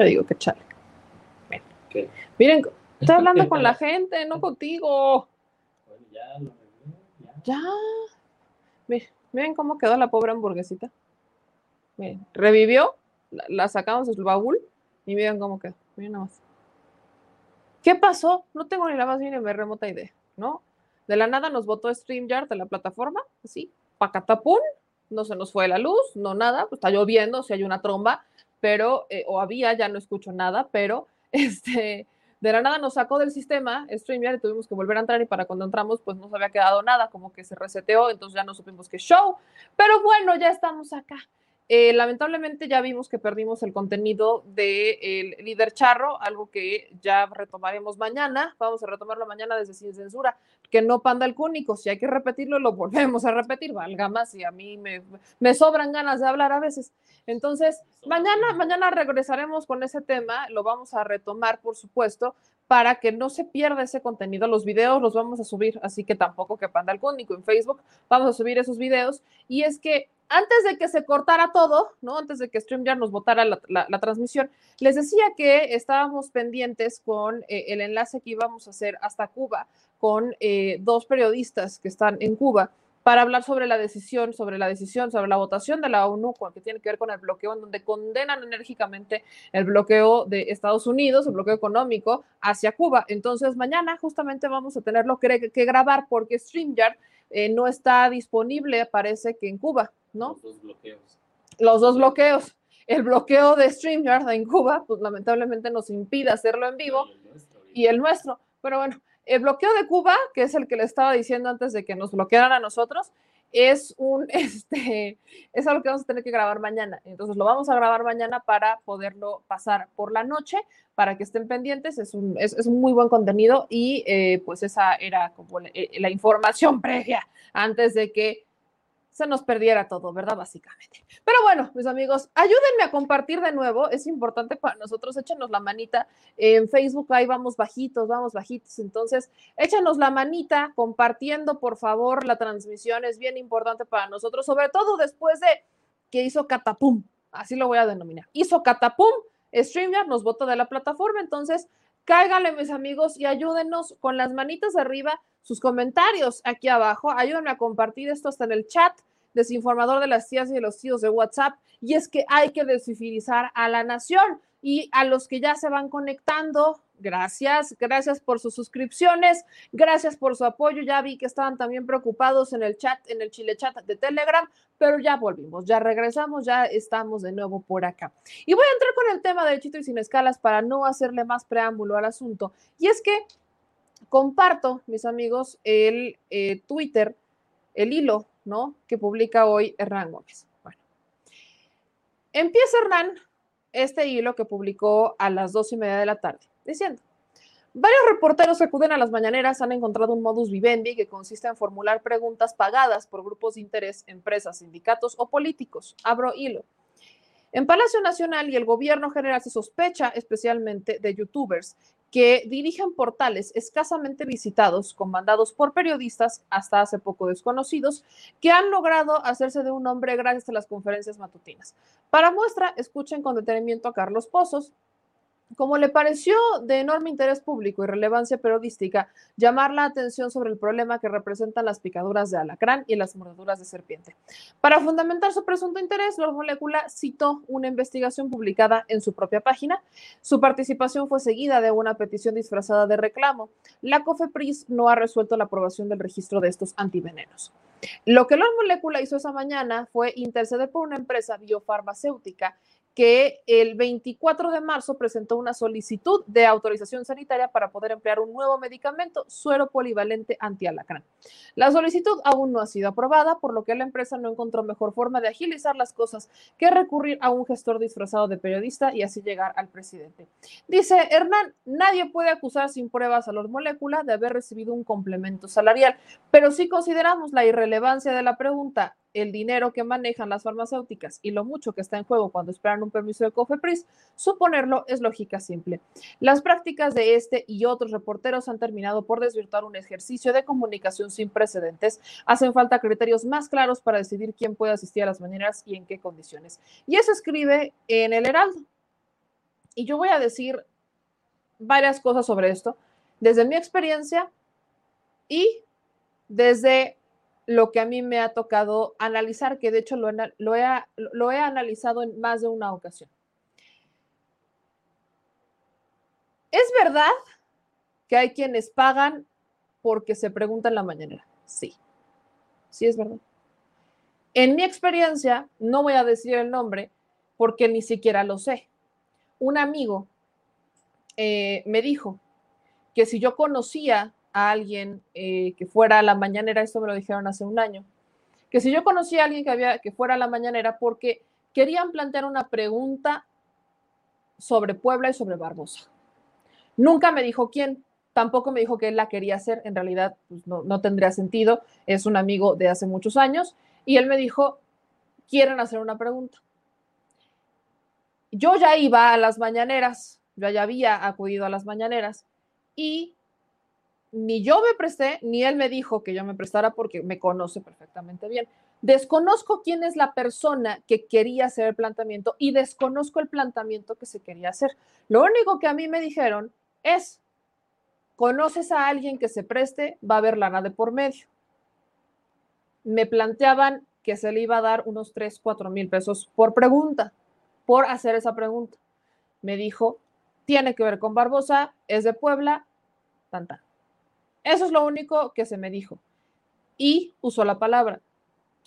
Yo digo que chale. Miren, estoy hablando con la gente, no contigo. Bueno, ya lo Ya. Miren, cómo quedó la pobre hamburguesita. Miren, revivió, la, sacamos del baúl y miren cómo quedó. Miren nada más. ¿Qué pasó? No tengo ni la más mínima remota idea, ¿no? De la nada nos botó StreamYard de la plataforma, así, pacatapún, no se nos fue la luz, no nada, pues está lloviendo, si hay una tromba, pero, eh, o había, ya no escucho nada, pero, este, de la nada nos sacó del sistema StreamYard y tuvimos que volver a entrar y para cuando entramos pues no se había quedado nada, como que se reseteó, entonces ya no supimos qué show, pero bueno, ya estamos acá. Eh, lamentablemente ya vimos que perdimos el contenido del líder charro, algo que ya retomaremos mañana. Vamos a retomarlo mañana desde Sin Censura, que no panda el cúnico. Si hay que repetirlo, lo volvemos a repetir. Valga más y a mí me, me sobran ganas de hablar a veces. Entonces, mañana, mañana regresaremos con ese tema. Lo vamos a retomar, por supuesto, para que no se pierda ese contenido. Los videos los vamos a subir, así que tampoco que panda el cúnico en Facebook. Vamos a subir esos videos. Y es que antes de que se cortara todo, ¿no? Antes de que StreamYard nos botara la, transmisión, les decía que estábamos pendientes con eh, el enlace que íbamos a hacer hasta Cuba con eh, dos periodistas que están en Cuba para hablar sobre la decisión, sobre la decisión, sobre la votación de la ONU, que tiene que ver con el bloqueo, en donde condenan enérgicamente el bloqueo de Estados Unidos, el bloqueo económico hacia Cuba. Entonces, mañana justamente vamos a tenerlo que, que grabar porque StreamYard eh, no está disponible, parece que en Cuba, ¿no? Los dos bloqueos. Los dos bloqueos. El bloqueo de StreamYard en Cuba, pues lamentablemente nos impide hacerlo en vivo. Y el nuestro. Pero bueno, el bloqueo de Cuba, que es el que le estaba diciendo antes de que nos bloquearan a nosotros, es un, este, es algo que vamos a tener que grabar mañana. Entonces lo vamos a grabar mañana para poderlo pasar por la noche, para que estén pendientes. Es un, es, un muy buen contenido y eh, pues esa era como la, eh, la información previa antes de que se nos perdiera todo, ¿verdad? Básicamente. Pero bueno, mis amigos, ayúdenme a compartir de nuevo, es importante para nosotros, échenos la manita en Facebook, ahí vamos bajitos, vamos bajitos, entonces échenos la manita compartiendo, por favor, la transmisión, es bien importante para nosotros, sobre todo después de que hizo Catapum, así lo voy a denominar, hizo Catapum, StreamYard nos votó de la plataforma, entonces cáiganle mis amigos y ayúdenos con las manitas arriba sus comentarios aquí abajo. Ayúdenme a compartir esto hasta en el chat desinformador de las tías y de los tíos de WhatsApp. Y es que hay que descivilizar a la nación. Y a los que ya se van conectando, gracias, gracias por sus suscripciones, gracias por su apoyo. Ya vi que estaban también preocupados en el chat, en el chile chat de Telegram, pero ya volvimos, ya regresamos, ya estamos de nuevo por acá. Y voy a entrar con el tema de Chito y sin escalas para no hacerle más preámbulo al asunto. Y es que comparto, mis amigos, el eh, Twitter, el hilo, ¿no? Que publica hoy Hernán Gómez. Bueno, empieza Hernán este hilo que publicó a las dos y media de la tarde, diciendo. Varios reporteros que acuden a las mañaneras han encontrado un modus vivendi que consiste en formular preguntas pagadas por grupos de interés, empresas, sindicatos o políticos. Abro hilo. En Palacio Nacional y el gobierno general se sospecha especialmente de youtubers que dirigen portales escasamente visitados, comandados por periodistas hasta hace poco desconocidos, que han logrado hacerse de un nombre gracias a las conferencias matutinas. Para muestra, escuchen con detenimiento a Carlos Pozos, como le pareció de enorme interés público y relevancia periodística llamar la atención sobre el problema que representan las picaduras de alacrán y las mordeduras de serpiente. Para fundamentar su presunto interés, Lord Molecula citó una investigación publicada en su propia página. Su participación fue seguida de una petición disfrazada de reclamo. La COFEPRIS no ha resuelto la aprobación del registro de estos antivenenos. Lo que Lord Molecula hizo esa mañana fue interceder por una empresa biofarmacéutica que el 24 de marzo presentó una solicitud de autorización sanitaria para poder emplear un nuevo medicamento, suero polivalente antialacrán. La solicitud aún no ha sido aprobada, por lo que la empresa no encontró mejor forma de agilizar las cosas que recurrir a un gestor disfrazado de periodista y así llegar al presidente. Dice Hernán, nadie puede acusar sin pruebas a los moléculas de haber recibido un complemento salarial, pero si consideramos la irrelevancia de la pregunta el dinero que manejan las farmacéuticas y lo mucho que está en juego cuando esperan un permiso de COFEPRIS, suponerlo es lógica simple. Las prácticas de este y otros reporteros han terminado por desvirtuar un ejercicio de comunicación sin precedentes. Hacen falta criterios más claros para decidir quién puede asistir a las mañaneras y en qué condiciones. Y eso escribe en el Heraldo. Y yo voy a decir varias cosas sobre esto, desde mi experiencia y desde lo que a mí me ha tocado analizar, que de hecho lo, lo, he, lo he analizado en más de una ocasión. ¿Es verdad que hay quienes pagan porque se preguntan la mañanera? Sí, sí es verdad. En mi experiencia, no voy a decir el nombre porque ni siquiera lo sé. Un amigo eh, me dijo que si yo conocía a alguien eh, que fuera a la mañanera, esto me lo dijeron hace un año, que si yo conocía a alguien que, había, que fuera a la mañanera porque querían plantear una pregunta sobre Puebla y sobre Barbosa. Nunca me dijo quién, tampoco me dijo que él la quería hacer, en realidad pues, no, no tendría sentido, es un amigo de hace muchos años, y él me dijo, quieren hacer una pregunta. Yo ya iba a las mañaneras, yo ya había acudido a las mañaneras y ni yo me presté, ni él me dijo que yo me prestara porque me conoce perfectamente bien. Desconozco quién es la persona que quería hacer el planteamiento y desconozco el planteamiento que se quería hacer. Lo único que a mí me dijeron es, conoces a alguien que se preste, va a haber lana de por medio. Me planteaban que se le iba a dar unos 3, 4 mil pesos por pregunta, por hacer esa pregunta. Me dijo, tiene que ver con Barbosa, es de Puebla, tan, eso es lo único que se me dijo. Y usó la palabra,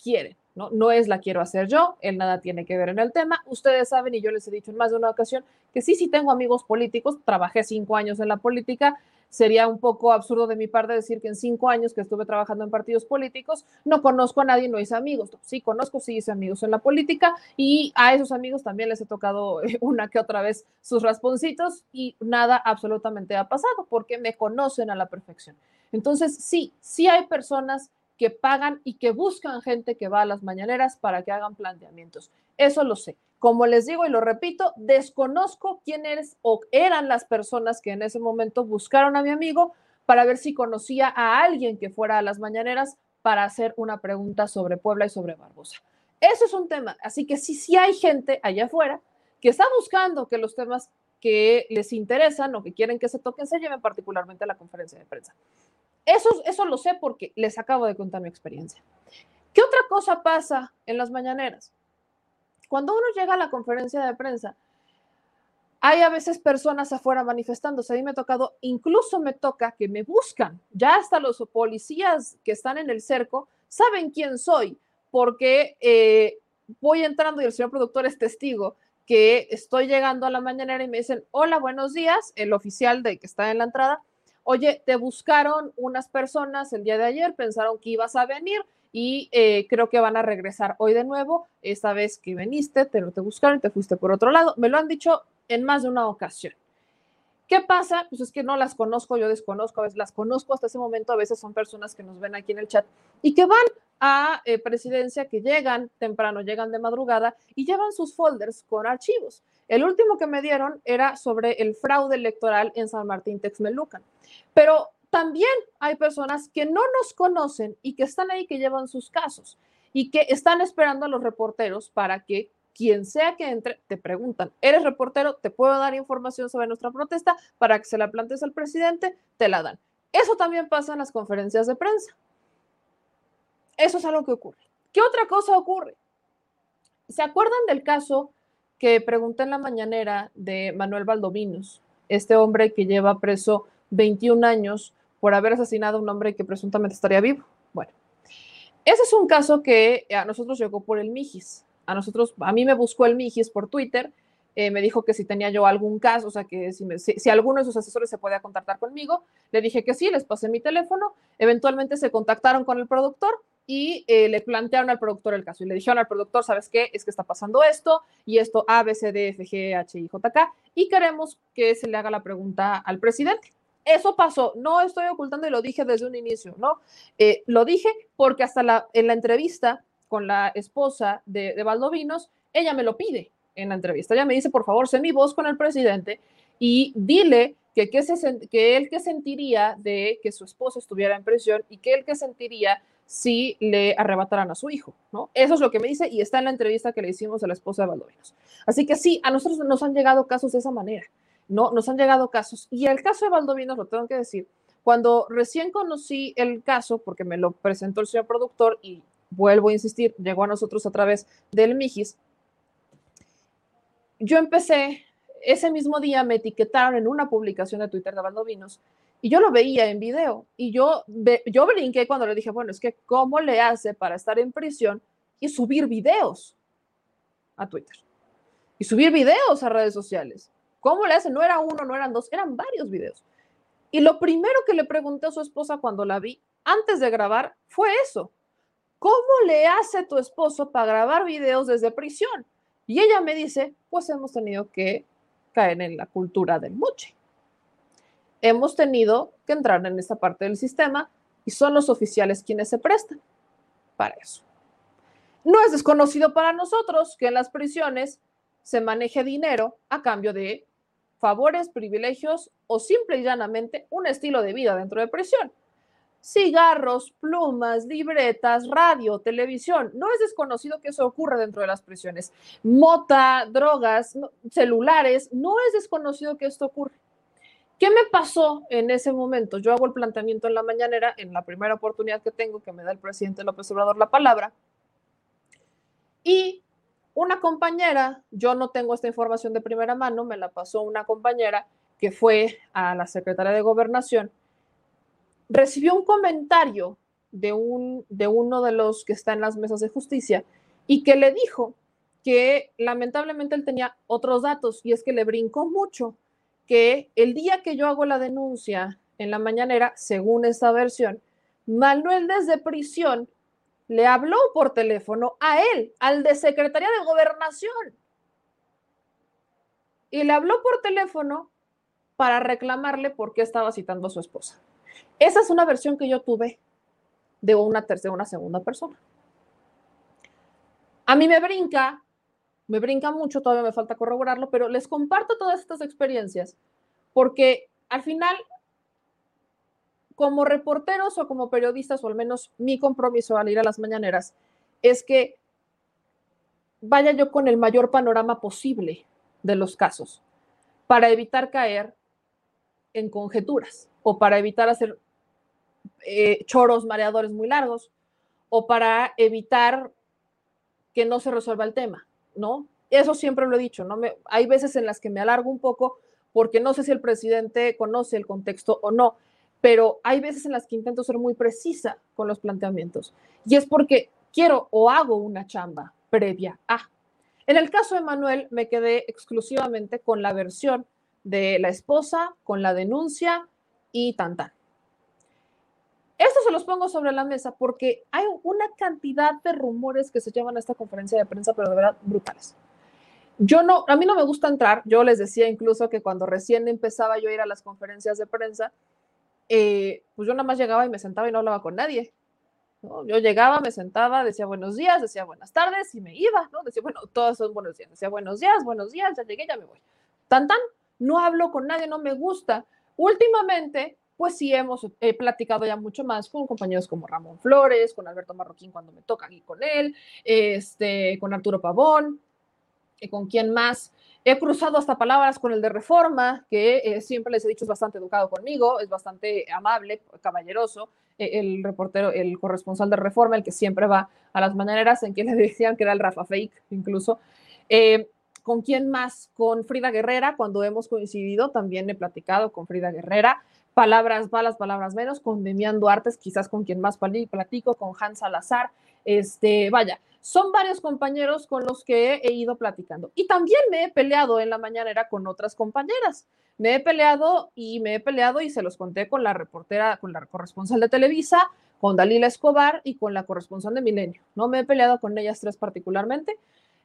quiere, ¿no? No es la quiero hacer yo, él nada tiene que ver en el tema. Ustedes saben, y yo les he dicho en más de una ocasión, que sí, sí tengo amigos políticos, trabajé cinco años en la política, sería un poco absurdo de mi parte decir que en cinco años que estuve trabajando en partidos políticos no conozco a nadie, no hice amigos. Sí, conozco, sí hice amigos en la política y a esos amigos también les he tocado una que otra vez sus rasponcitos y nada absolutamente ha pasado porque me conocen a la perfección. Entonces, sí, sí hay personas que pagan y que buscan gente que va a las mañaneras para que hagan planteamientos. Eso lo sé. Como les digo y lo repito, desconozco quiénes o eran las personas que en ese momento buscaron a mi amigo para ver si conocía a alguien que fuera a las mañaneras para hacer una pregunta sobre Puebla y sobre Barbosa. Eso es un tema. Así que sí, sí hay gente allá afuera que está buscando que los temas que les interesan o que quieren que se toquen se lleven particularmente a la conferencia de prensa. Eso, eso lo sé porque les acabo de contar mi experiencia. ¿Qué otra cosa pasa en las mañaneras? Cuando uno llega a la conferencia de prensa, hay a veces personas afuera manifestándose. A mí me ha tocado, incluso me toca que me buscan. Ya hasta los policías que están en el cerco saben quién soy, porque eh, voy entrando y el señor productor es testigo que estoy llegando a la mañanera y me dicen, hola, buenos días, el oficial de que está en la entrada. Oye, te buscaron unas personas el día de ayer, pensaron que ibas a venir, y eh, creo que van a regresar hoy de nuevo. Esta vez que viniste, te, te buscaron te fuiste por otro lado. Me lo han dicho en más de una ocasión. ¿Qué pasa? Pues es que no las conozco, yo desconozco, a veces las conozco hasta ese momento, a veces son personas que nos ven aquí en el chat y que van a eh, presidencia, que llegan temprano, llegan de madrugada y llevan sus folders con archivos. El último que me dieron era sobre el fraude electoral en San Martín Texmelucan. Pero también hay personas que no nos conocen y que están ahí, que llevan sus casos y que están esperando a los reporteros para que quien sea que entre, te preguntan, ¿eres reportero? ¿Te puedo dar información sobre nuestra protesta para que se la plantees al presidente? Te la dan. Eso también pasa en las conferencias de prensa. Eso es algo que ocurre. ¿Qué otra cosa ocurre? ¿Se acuerdan del caso que pregunté en la mañanera de Manuel Valdovinos, este hombre que lleva preso 21 años por haber asesinado a un hombre que presuntamente estaría vivo. Bueno, ese es un caso que a nosotros llegó por el Mijis. A nosotros, a mí me buscó el Mijis por Twitter, eh, me dijo que si tenía yo algún caso, o sea, que si, si, alguno de sus asesores se podía contactar conmigo, le dije que sí, les pasé mi teléfono, eventualmente se contactaron con el productor y eh, le plantearon al productor el caso y le dijeron al productor, ¿sabes qué? Es que está pasando esto y esto A, B, C, D, F, G, H, I, J, K y queremos que se le haga la pregunta al presidente. Eso pasó, no estoy ocultando y lo dije desde un inicio, ¿no? Eh, lo dije porque hasta la, en la entrevista con la esposa de, de Valdovinos, ella me lo pide en la entrevista. Ella me dice, por favor, sé mi voz con el presidente y dile que, que, se, que él que sentiría de que su esposa estuviera en prisión y que él que sentiría si le arrebataran a su hijo. Eso es lo que me dice y está en la entrevista que le hicimos a la esposa de Valdovinos. Así que sí, a nosotros nos han llegado casos de esa manera, ¿no? Nos han llegado casos. Y el caso de Valdovinos, lo tengo que decir, cuando recién conocí el caso, porque me lo presentó el señor productor y vuelvo a insistir, llegó a nosotros a través del Mijis, yo empecé, ese mismo día me etiquetaron en una publicación de Twitter de Valdovinos y yo lo veía en video y yo, yo brinqué cuando le dije, bueno, es que ¿cómo le hace para estar en prisión y subir videos a Twitter? Y subir videos a redes sociales. ¿Cómo le hace? No era uno, no eran dos, eran varios videos. Y lo primero que le pregunté a su esposa cuando la vi antes de grabar fue eso. ¿Cómo le hace tu esposo para grabar videos desde prisión? Y ella me dice, pues hemos tenido que caer en la cultura del moche. Hemos tenido que entrar en esta parte del sistema y son los oficiales quienes se prestan para eso. No es desconocido para nosotros que en las prisiones se maneje dinero a cambio de favores, privilegios o simple y llanamente un estilo de vida dentro de prisión cigarros, plumas, libretas, radio, televisión. No es desconocido que eso ocurra dentro de las prisiones. Mota, drogas, celulares, no es desconocido que esto ocurre. ¿Qué me pasó en ese momento? Yo hago el planteamiento en la mañanera, en la primera oportunidad que tengo, que me da el presidente López Obrador la palabra. Y una compañera, yo no tengo esta información de primera mano, me la pasó una compañera que fue a la Secretaría de Gobernación recibió un comentario de, un, de uno de los que está en las mesas de justicia y que le dijo que lamentablemente él tenía otros datos y es que le brincó mucho que el día que yo hago la denuncia en la mañanera, según esta versión, Manuel desde prisión le habló por teléfono a él, al de Secretaría de Gobernación. Y le habló por teléfono para reclamarle por qué estaba citando a su esposa. Esa es una versión que yo tuve de una tercera, una segunda persona. A mí me brinca, me brinca mucho, todavía me falta corroborarlo, pero les comparto todas estas experiencias porque al final, como reporteros o como periodistas, o al menos mi compromiso al ir a las mañaneras, es que vaya yo con el mayor panorama posible de los casos para evitar caer en conjeturas o para evitar hacer eh, choros mareadores muy largos o para evitar que no se resuelva el tema, ¿no? Eso siempre lo he dicho, ¿no? Me, hay veces en las que me alargo un poco porque no sé si el presidente conoce el contexto o no, pero hay veces en las que intento ser muy precisa con los planteamientos y es porque quiero o hago una chamba previa a. En el caso de Manuel, me quedé exclusivamente con la versión de la esposa, con la denuncia y tan. Esto se los pongo sobre la mesa porque hay una cantidad de rumores que se llevan a esta conferencia de prensa, pero de verdad brutales. Yo no, a mí no me gusta entrar. Yo les decía incluso que cuando recién empezaba yo a ir a las conferencias de prensa, eh, pues yo nada más llegaba y me sentaba y no hablaba con nadie. Yo llegaba, me sentaba, decía buenos días, decía buenas tardes y me iba, ¿no? Decía, bueno, todos son buenos días. Decía buenos días, buenos días, ya llegué, ya me voy. Tan, tan, no hablo con nadie, no me gusta. Últimamente, pues sí hemos he platicado ya mucho más con compañeros como Ramón Flores, con Alberto Marroquín cuando me toca aquí con él, este, con Arturo Pavón, y con quien más. He cruzado hasta palabras con el de Reforma, que eh, siempre les he dicho es bastante educado conmigo, es bastante amable, caballeroso, eh, el reportero, el corresponsal de Reforma, el que siempre va a las maneras en que le decían que era el Rafa Fake, incluso. Eh, ¿Con quién más? Con Frida Guerrera, cuando hemos coincidido, también he platicado con Frida Guerrera palabras malas, palabras menos, con Demián Duarte, quizás con quien más platico, con Hans Salazar, este, vaya, son varios compañeros con los que he ido platicando. Y también me he peleado en la mañanera con otras compañeras. Me he peleado y me he peleado y se los conté con la reportera, con la corresponsal de Televisa, con Dalila Escobar y con la corresponsal de Milenio. No me he peleado con ellas tres particularmente.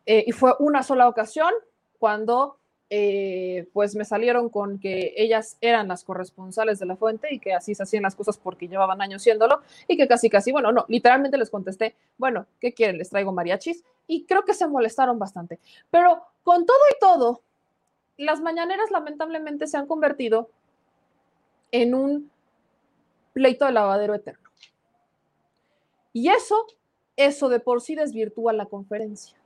Eh, y fue una sola ocasión cuando eh, pues me salieron con que ellas eran las corresponsales de la fuente y que así se hacían las cosas porque llevaban años siéndolo y que casi, casi, bueno, no, literalmente les contesté, bueno, ¿qué quieren? Les traigo mariachis y creo que se molestaron bastante. Pero con todo y todo, las mañaneras lamentablemente se han convertido en un pleito de lavadero eterno. Y eso, eso de por sí desvirtúa la conferencia.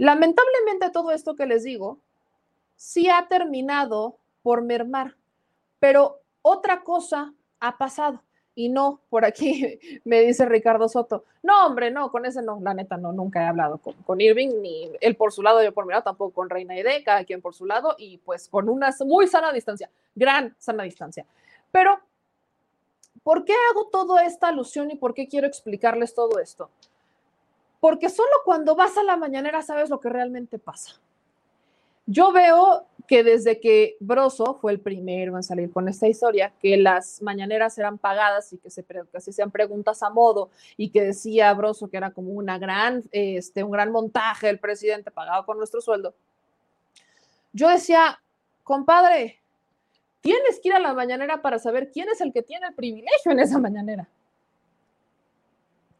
Lamentablemente todo esto que les digo sí ha terminado por mermar, pero otra cosa ha pasado. Y no, por aquí me dice Ricardo Soto, no, hombre, no, con ese no, la neta, no, nunca he hablado con, Irving, ni él por su lado, yo por mi lado, tampoco con Reina Ede, cada quien por su lado, y pues con una muy sana distancia, gran sana distancia. Pero, ¿por qué hago toda esta alusión y por qué quiero explicarles todo esto? Porque solo cuando vas a la mañanera sabes lo que realmente pasa. Yo veo que desde que Broso fue el primero en salir con esta historia, que las mañaneras eran pagadas y que se, hacían preguntas a modo y que decía Broso que era como una gran, este, un gran montaje del presidente pagado con nuestro sueldo. Yo decía, compadre, tienes que ir a la mañanera para saber quién es el que tiene el privilegio en esa mañanera.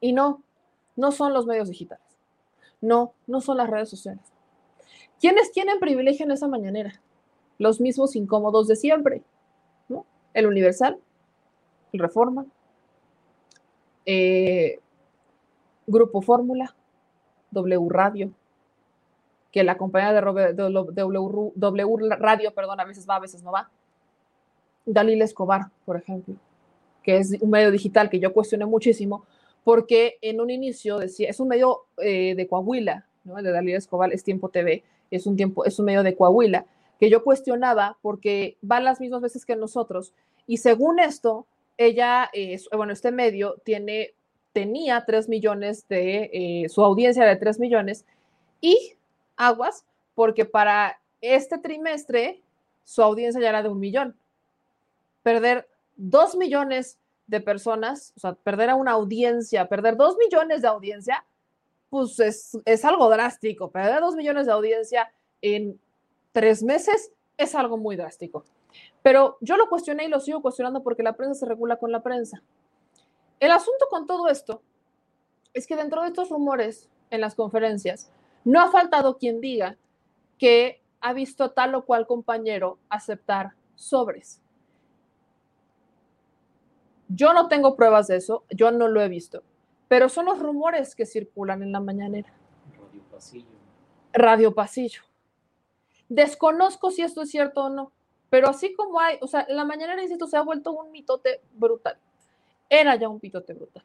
Y no, no son los medios digitales. No, no son las redes sociales. ¿Quiénes tienen privilegio en esa mañanera? Los mismos incómodos de siempre, ¿no? El Universal, el Reforma, eh, Grupo Fórmula, W Radio, que la compañía de, w, Radio, perdón, a veces va, a veces no va. Dalila Escobar, por ejemplo, que es un medio digital que yo cuestioné muchísimo, porque en un inicio decía, es un medio eh, de Coahuila, de Dalila Escobar, es Tiempo TV, es un tiempo, es un medio de Coahuila, que yo cuestionaba porque va las mismas veces que nosotros. Y según esto, ella, bueno, este medio tiene, tenía 3 millones de, eh, su audiencia de 3 millones y aguas, porque para este trimestre su audiencia ya era de un millón. Perder 2 millones de personas, o sea, perder a una audiencia, perder 2 millones de audiencia, pues es, algo drástico. Perder dos millones de audiencia en tres meses es algo muy drástico. Pero yo lo cuestioné y lo sigo cuestionando porque la prensa se regula con la prensa. El asunto con todo esto es que dentro de estos rumores en las conferencias, no ha faltado quien diga que ha visto tal o cual compañero aceptar sobres. Yo no tengo pruebas de eso, yo no lo he visto, pero son los rumores que circulan en la mañanera. Radio Pasillo. Radio Pasillo. Desconozco si esto es cierto o no, pero así como hay, o sea, la mañanera, insisto, se ha vuelto un mitote brutal. Era ya un mitote brutal.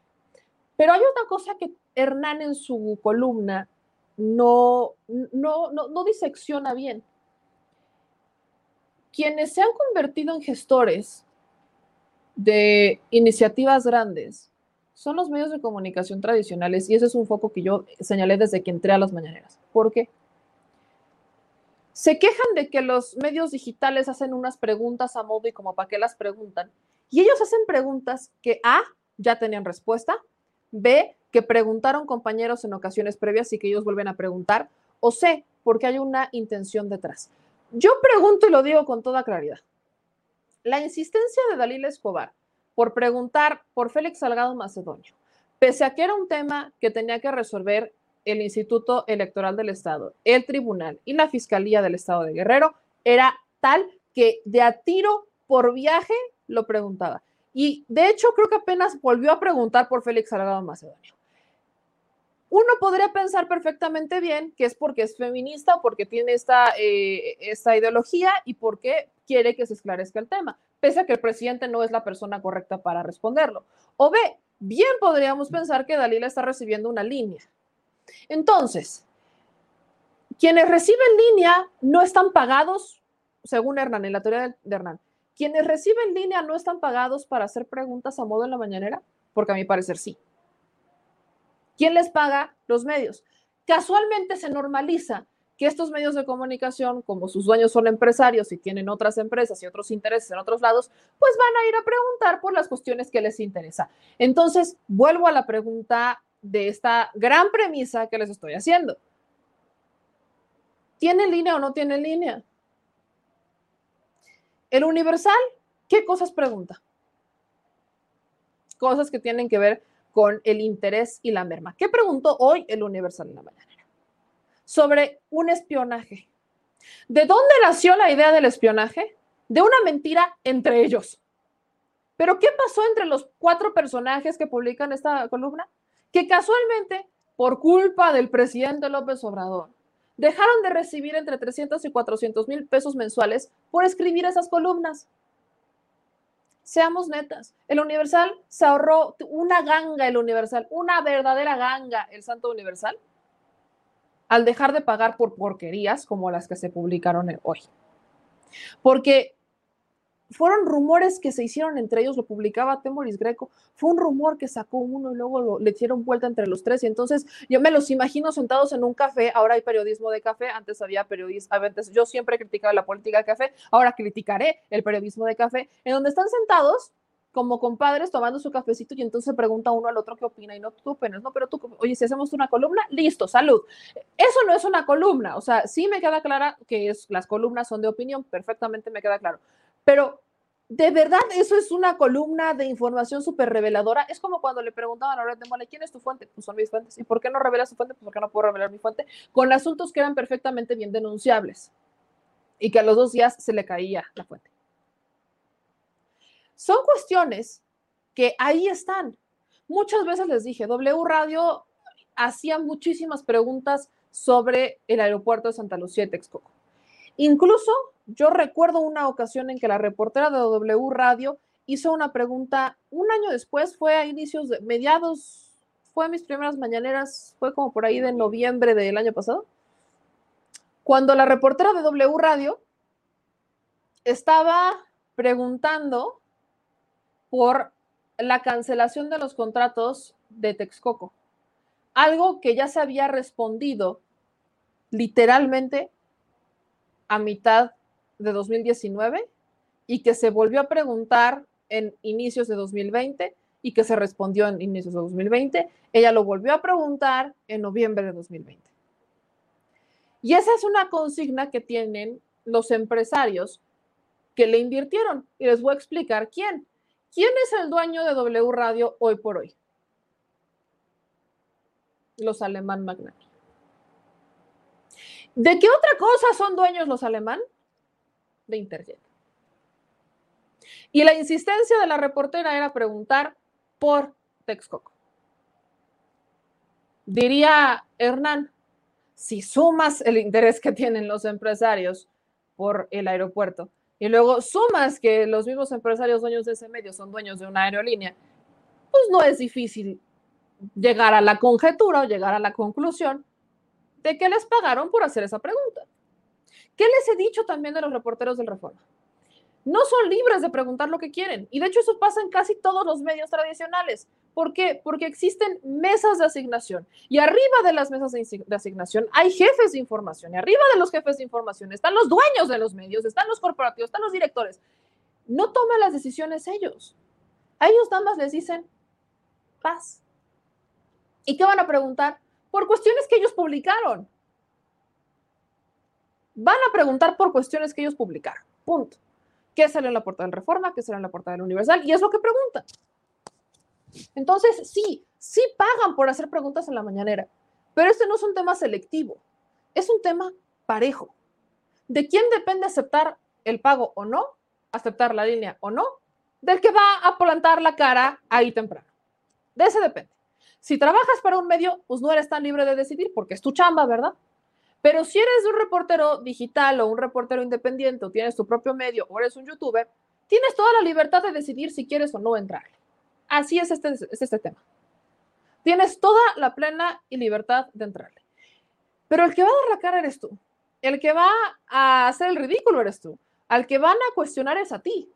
Pero hay otra cosa que Hernán en su columna no, no, no, no disecciona bien. Quienes se han convertido en gestores de iniciativas grandes son los medios de comunicación tradicionales y ese es un foco que yo señalé desde que entré a las mañaneras. ¿Por qué? Se quejan de que los medios digitales hacen unas preguntas a modo y como para qué las preguntan. Y ellos hacen preguntas que A, ya tenían respuesta, B, que preguntaron compañeros en ocasiones previas y que ellos vuelven a preguntar, o C, porque hay una intención detrás. Yo pregunto y lo digo con toda claridad. La insistencia de Dalila Escobar por preguntar por Félix Salgado Macedonio, pese a que era un tema que tenía que resolver el Instituto Electoral del Estado, el Tribunal y la Fiscalía del Estado de Guerrero, era tal que de a tiro por viaje lo preguntaba. Y de hecho creo que apenas volvió a preguntar por Félix Salgado Macedonio. Uno podría pensar perfectamente bien que es porque es feminista, porque tiene esta, eh, esta ideología y porque quiere que se esclarezca el tema pese a que el presidente no es la persona correcta para responderlo. O B, bien podríamos pensar que Dalila está recibiendo una línea. Entonces, quienes reciben línea no están pagados, según Hernán, en la teoría de Hernán, quienes reciben línea no están pagados para hacer preguntas a modo en la mañanera, porque a mi parecer sí. ¿Quién les paga? Los medios. Casualmente se normaliza que estos medios de comunicación, como sus dueños son empresarios y tienen otras empresas y otros intereses en otros lados, pues van a ir a preguntar por las cuestiones que les interesa. Entonces, vuelvo a la pregunta de esta gran premisa que les estoy haciendo. ¿Tiene línea o no tiene línea? El universal, ¿qué cosas pregunta? Cosas que tienen que ver con el interés y la merma. ¿Qué preguntó hoy el universal en la mañana? Sobre un espionaje. ¿De dónde nació la idea del espionaje? De una mentira entre ellos. Pero ¿qué pasó entre los cuatro personajes que publican esta columna? Que casualmente, por culpa del presidente López Obrador, dejaron de recibir entre 300 y 400 mil pesos mensuales por escribir esas columnas. Seamos netas, el Universal se ahorró una ganga, el Universal, una verdadera ganga, el Santo Universal, al dejar de pagar por porquerías como las que se publicaron hoy. Porque fueron rumores que se hicieron entre ellos, lo publicaba Temoris Greco, fue un rumor que sacó uno y luego le hicieron vuelta entre los tres y entonces yo me los imagino sentados en un café, ahora hay periodismo de café, antes había periodismo, antes yo siempre criticaba la política de café, ahora criticaré el periodismo de café, en donde están sentados como compadres tomando su cafecito y entonces pregunta uno al otro qué opina y no tú opinas, no, pero tú, oye, si hacemos una columna, listo, salud. Eso no es una columna, o sea, sí me queda clara que es, las columnas son de opinión, perfectamente me queda claro, pero de verdad eso es una columna de información súper reveladora. Es como cuando le preguntaban a Red de Mole, ¿quién es tu fuente? Pues son mis fuentes. ¿Y por qué no revelas tu fuente? Pues porque no puedo revelar mi fuente. Con asuntos que eran perfectamente bien denunciables y que a los dos días se le caía la fuente. Son cuestiones que ahí están. Muchas veces les dije, W Radio hacía muchísimas preguntas sobre el aeropuerto de Santa Lucía de Texcoco. Incluso yo recuerdo una ocasión en que la reportera de W Radio hizo una pregunta un año después, fue a inicios de mediados, fue a mis primeras mañaneras, fue como por ahí de noviembre del año pasado, cuando la reportera de W Radio estaba preguntando por la cancelación de los contratos de Texcoco, algo que ya se había respondido literalmente a mitad de 2019 y que se volvió a preguntar en inicios de 2020 y que se respondió en inicios de 2020. Ella lo volvió a preguntar en noviembre de 2020. Y esa es una consigna que tienen los empresarios que le invirtieron. Y les voy a explicar quién. ¿Quién es el dueño de W Radio hoy por hoy? Los alemán Magnani. ¿De qué otra cosa son dueños los alemán? De Interjet. Y la insistencia de la reportera era preguntar por Texcoco. Diría Hernán, si sumas el interés que tienen los empresarios por el aeropuerto y luego sumas que los mismos empresarios dueños de ese medio son dueños de una aerolínea, pues no es difícil llegar a la conjetura o llegar a la conclusión de qué les pagaron por hacer esa pregunta. ¿Qué les he dicho también de los reporteros del Reforma? No son libres de preguntar lo que quieren. Y de hecho eso pasa en casi todos los medios tradicionales. ¿Por qué? Porque existen mesas de asignación. Y arriba de las mesas de asignación hay jefes de información. Y arriba de los jefes de información están los dueños de los medios, están los corporativos, están los directores. No toman las decisiones ellos. A ellos nada más les dicen paz. ¿Y qué van a preguntar? por cuestiones que ellos publicaron. Van a preguntar por cuestiones que ellos publicaron. Punto. ¿Qué sale en la portada del Reforma? ¿Qué sale en la portada del Universal? Y es lo que preguntan. Entonces, sí, sí pagan por hacer preguntas en la mañanera, pero este no es un tema selectivo, es un tema parejo. ¿De quién depende aceptar el pago o no? ¿Aceptar la línea o no? Del que va a plantar la cara ahí temprano. De ese depende. Si trabajas para un medio, pues no eres tan libre de decidir porque es tu chamba, ¿verdad? Pero si eres un reportero digital o un reportero independiente o tienes tu propio medio o eres un youtuber, tienes toda la libertad de decidir si quieres o no entrar. Así es este, es este tema. Tienes toda la plena y libertad de entrarle. Pero el que va a dar la cara eres tú. El que va a hacer el ridículo eres tú. Al que van a cuestionar es a ti.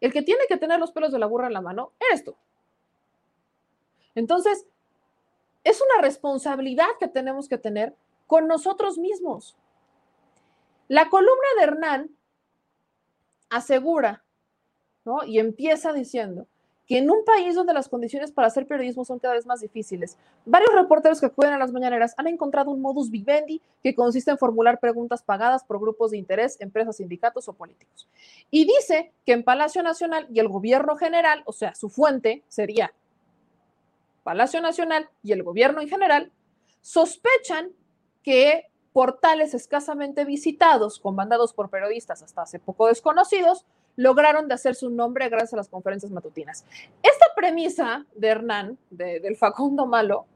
El que tiene que tener los pelos de la burra en la mano eres tú. Entonces, es una responsabilidad que tenemos que tener con nosotros mismos. La columna de Hernán asegura, ¿no? Y empieza diciendo que en un país donde las condiciones para hacer periodismo son cada vez más difíciles, varios reporteros que acuden a las mañaneras han encontrado un modus vivendi que consiste en formular preguntas pagadas por grupos de interés, empresas, sindicatos o políticos. Y dice que en Palacio Nacional y el gobierno general, o sea, su fuente sería Palacio Nacional y el gobierno en general, sospechan que portales escasamente visitados, comandados por periodistas hasta hace poco desconocidos, lograron de hacer su nombre gracias a las conferencias matutinas. Esta premisa de Hernán, del Facundo Malo,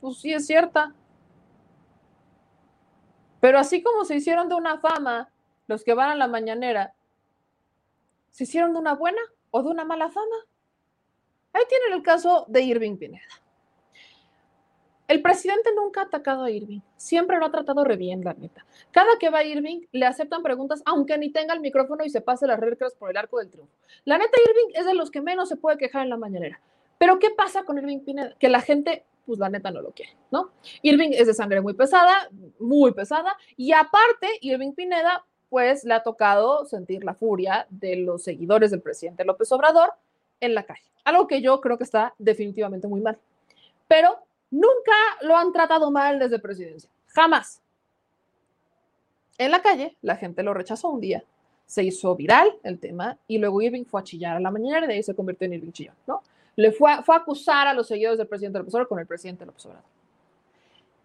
pues sí es cierta. Pero así como se hicieron de una fama los que van a la mañanera, ¿se hicieron de una buena o de una mala fama? Ahí tienen el caso de Irving Pineda. El presidente nunca ha atacado a Irving, siempre lo ha tratado re bien, la neta. Cada que va Irving, le aceptan preguntas, aunque ni tenga el micrófono y se pase las reglas por el arco del triunfo. La neta, Irving es de los que menos se puede quejar en la mañanera. Pero ¿qué pasa con Irving Pineda? Que la gente, pues la neta no lo quiere, ¿no? Irving es de sangre muy pesada, muy pesada, y aparte, Irving Pineda, pues le ha tocado sentir la furia de los seguidores del presidente López Obrador en la calle. Algo que yo creo que está definitivamente muy mal. Pero Nunca lo han tratado mal desde presidencia, jamás. En la calle, la gente lo rechazó un día, se hizo viral el tema y luego Irving fue a chillar a la mañana y de ahí se convirtió en Irving Chillón, ¿no? Le fue a, fue acusar a los seguidores del presidente López Obrador con el presidente López Obrador.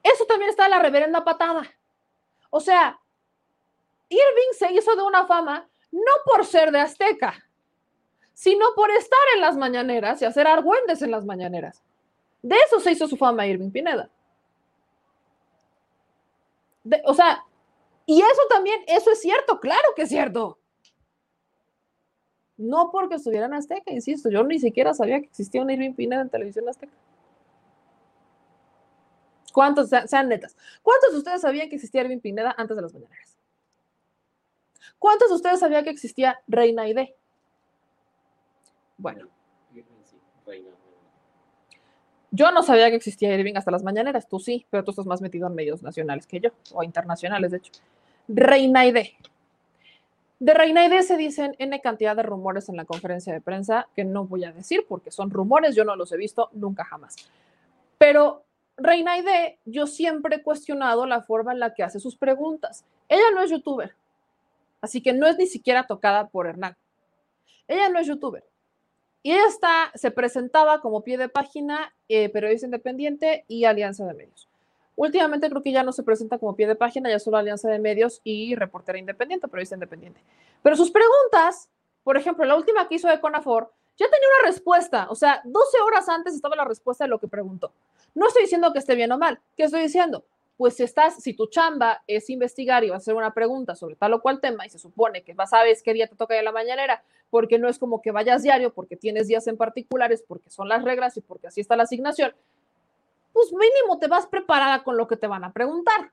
Eso también está la reverenda patada. O sea, Irving se hizo de una fama no por ser de Azteca, sino por estar en las mañaneras y hacer argüendes en las mañaneras. De eso se hizo su fama Irving Pineda. o sea, y eso también, eso es cierto, claro que es cierto. No porque estuviera en Azteca, insisto, yo ni siquiera sabía que existía un Irving Pineda en televisión Azteca. ¿Cuántos, sean, netas, cuántos de ustedes sabían que existía Irving Pineda antes de las mañaneras? ¿Cuántos de ustedes sabían que existía Reina ID? Bueno. Yo no sabía que existía Irving hasta las mañaneras, tú sí, pero tú estás más metido en medios nacionales que yo, o internacionales, de hecho. Reina ID. De Reina ID se dicen N cantidad de rumores en la conferencia de prensa que no voy a decir porque son rumores, yo no los he visto nunca jamás. Pero Reina ID, yo siempre he cuestionado la forma en la que hace sus preguntas. Ella no es youtuber, así que no es ni siquiera tocada por Hernán. Ella no es youtuber. Y está, se presentaba como pie de página, eh, periodista independiente y alianza de medios. Últimamente creo que ya no se presenta como pie de página, ya solo alianza de medios y reportera independiente, periodista independiente. Pero sus preguntas, por ejemplo, la última que hizo de Conafor, ya tenía una respuesta. O sea, 12 horas antes estaba la respuesta de lo que preguntó. No estoy diciendo que esté bien o mal. ¿Qué estoy diciendo? Pues si estás, si tu chamba es investigar y vas a hacer una pregunta sobre tal o cual tema y se supone que vas ver qué día te toca ir a la mañanera porque no es como que vayas diario, porque tienes días en particulares, porque son las reglas y porque así está la asignación, pues mínimo te vas preparada con lo que te van a preguntar.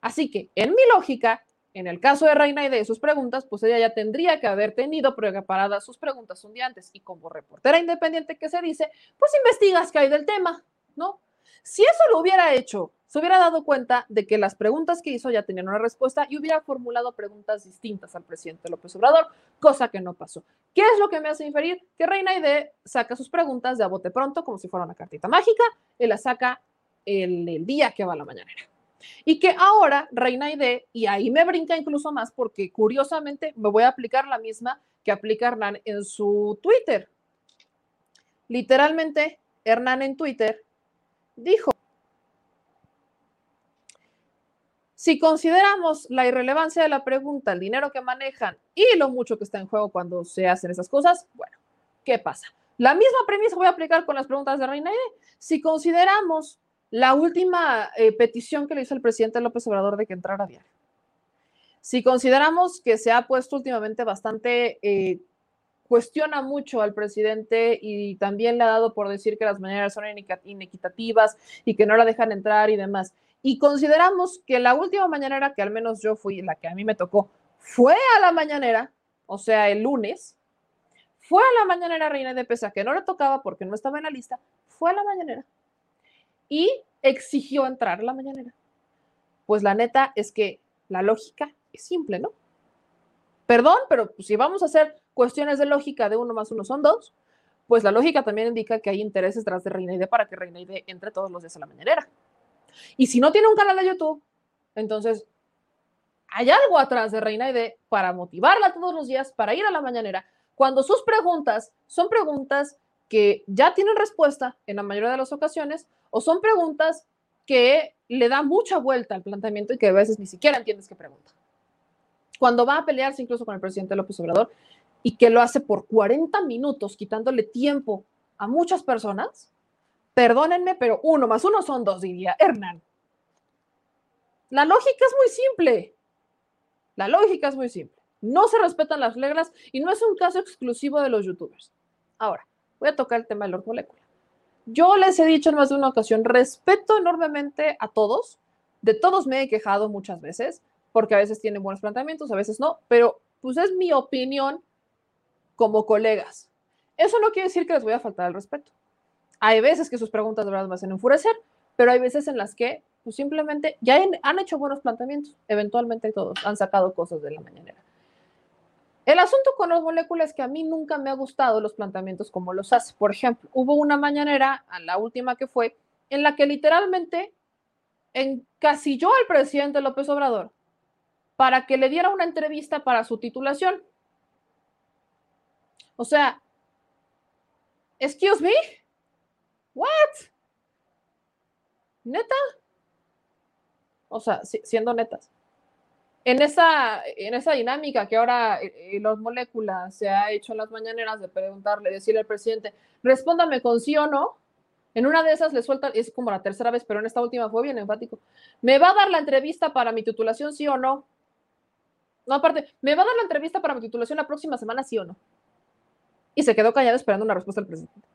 Así que, en mi lógica, en el caso de Reina y de sus preguntas, pues ella ya tendría que haber tenido preparadas sus preguntas un día antes. Y como reportera independiente que se dice, pues investigas qué hay del tema, ¿no? Si eso lo hubiera hecho se hubiera dado cuenta de que las preguntas que hizo ya tenían una respuesta y hubiera formulado preguntas distintas al presidente López Obrador, cosa que no pasó. ¿Qué es lo que me hace inferir? Que Reina Ide saca sus preguntas de a bote pronto, como si fuera una cartita mágica, y las saca el, día que va a la mañanera. Y que ahora Reina Ide, y ahí me brinca incluso más porque curiosamente me voy a aplicar la misma que aplica Hernán en su Twitter. Literalmente, Hernán en Twitter dijo, Si consideramos la irrelevancia de la pregunta, el dinero que manejan y lo mucho que está en juego cuando se hacen esas cosas, bueno, ¿qué pasa? La misma premisa voy a aplicar con las preguntas de Reina Si consideramos la última eh, petición que le hizo el presidente López Obrador de que entrara a diario, si consideramos que se ha puesto últimamente bastante, eh, cuestiona mucho al presidente y también le ha dado por decir que las maneras son inequitativas y que no la dejan entrar y demás y consideramos que la última mañanera, que al menos yo fui la que a mí me tocó, fue a la mañanera, o sea, el lunes, fue a la mañanera Reina de Pesa, que no le tocaba porque no estaba en la lista, fue a la mañanera y exigió entrar a la mañanera. Pues la neta es que la lógica es simple, ¿no? Perdón, pero pues, si vamos a hacer cuestiones de lógica de uno más uno son dos, pues la lógica también indica que hay intereses tras de Reina Ide para que Reina Ide entre todos los días a la mañanera. Y si no tiene un canal de YouTube, entonces hay algo atrás de Reina Ide para motivarla todos los días para ir a la mañanera, cuando sus preguntas son preguntas que ya tienen respuesta en la mayoría de las ocasiones o son preguntas que le da mucha vuelta al planteamiento y que a veces ni siquiera entiendes qué pregunta. Cuando va a pelearse incluso con el presidente López Obrador y que lo hace por 40 minutos, quitándole tiempo a muchas personas, perdónenme, pero uno más uno son dos, diría Hernán. La lógica es muy simple. La lógica es muy simple. No se respetan las reglas y no es un caso exclusivo de los youtubers. Ahora, voy a tocar el tema de Lord Molecula. Yo les he dicho en más de una ocasión, respeto enormemente a todos. De todos me he quejado muchas veces, porque a veces tienen buenos planteamientos, a veces no, pero pues es mi opinión como colegas. Eso no quiere decir que les voy a faltar el respeto. Hay veces que sus preguntas de verdad me hacen enfurecer, pero hay veces en las que pues simplemente ya han hecho buenos planteamientos, eventualmente todos han sacado cosas de la mañanera. El asunto con las moléculas es que a mí nunca me ha gustado los planteamientos como los hace. Por ejemplo, hubo una mañanera, la última que fue, en la que literalmente encasilló al presidente López Obrador para que le diera una entrevista para su titulación. O sea, excuse me, what? ¿Neta? O sea, siendo netas en esa, en esa dinámica que ahora eh, eh, los moléculas se ha hecho en las mañaneras de preguntarle, decirle al presidente, respóndame con sí o no, en una de esas le suelta, es como la tercera vez, pero en esta última fue bien enfático, ¿me va a dar la entrevista para mi titulación sí o no? No, aparte, ¿me va a dar la entrevista para mi titulación la próxima semana sí o no? Y se quedó callado esperando una respuesta del presidente.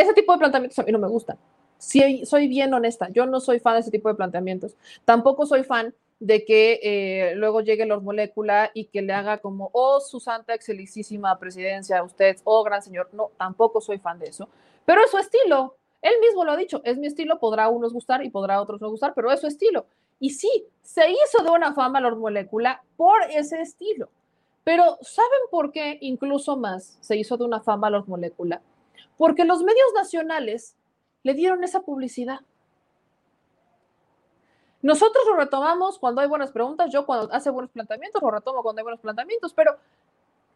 Ese tipo de planteamientos a mí no me gustan. Sí, soy bien honesta, yo no soy fan de ese tipo de planteamientos. Tampoco soy fan de que eh, luego llegue los molécula y que le haga como, oh, su santa excelentísima presidencia, usted, oh, gran señor. No, tampoco soy fan de eso, pero es su estilo. Él mismo lo ha dicho, es mi estilo, podrá a unos gustar y podrá a otros no gustar, pero es su estilo. Y sí, se hizo de una fama Lord Molécula por ese estilo. Pero ¿saben por qué incluso más se hizo de una fama Lord Molécula? Porque los medios nacionales le dieron esa publicidad. Nosotros lo retomamos cuando hay buenas preguntas, yo cuando hace buenos planteamientos lo retomo cuando hay buenos planteamientos, pero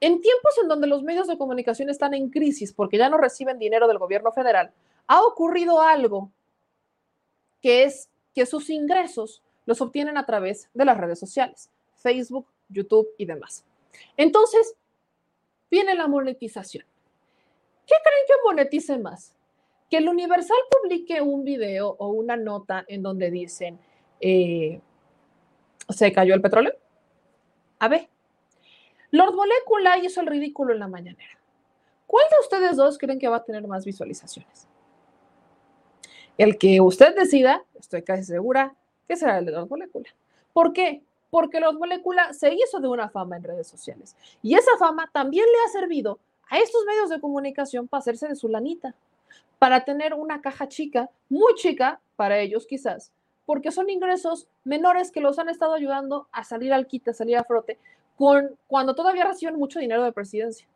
en tiempos en donde los medios de comunicación están en crisis porque ya no reciben dinero del gobierno federal, ha ocurrido algo que es que sus ingresos los obtienen a través de las redes sociales, Facebook, YouTube y demás. Entonces, viene la monetización. ¿Qué creen que monetice más? Que el Universal publique un video o una nota en donde dicen, eh, se cayó el petróleo. A ver, Lord Molecula hizo el ridículo en la mañanera. ¿Cuál de ustedes dos creen que va a tener más visualizaciones? El que usted decida, estoy casi segura, que será el de Lord Molecula. ¿Por qué? Porque Lord Molecula se hizo de una fama en redes sociales. Y esa fama también le ha servido a estos medios de comunicación para hacerse de su lanita, para tener una caja chica, muy chica para ellos quizás, porque son ingresos menores que los han estado ayudando a salir al quite, a salir a frote, con, cuando todavía reciben mucho dinero de presidencia,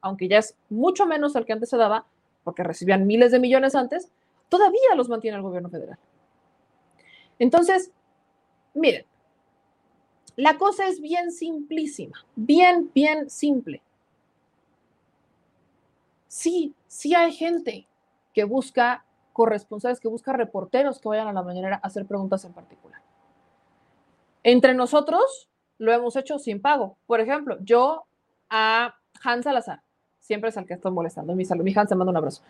aunque ya es mucho menos el que antes se daba, porque recibían miles de millones antes, todavía los mantiene el gobierno federal. Entonces, miren, la cosa es bien simplísima, bien, bien simple. Sí, sí hay gente que busca corresponsales, que busca reporteros que vayan a la mañanera a hacer preguntas en particular. Entre nosotros lo hemos hecho sin pago. Por ejemplo, yo a Hans Salazar, siempre es al que estoy molestando, mi, mi Hans, se manda un abrazo.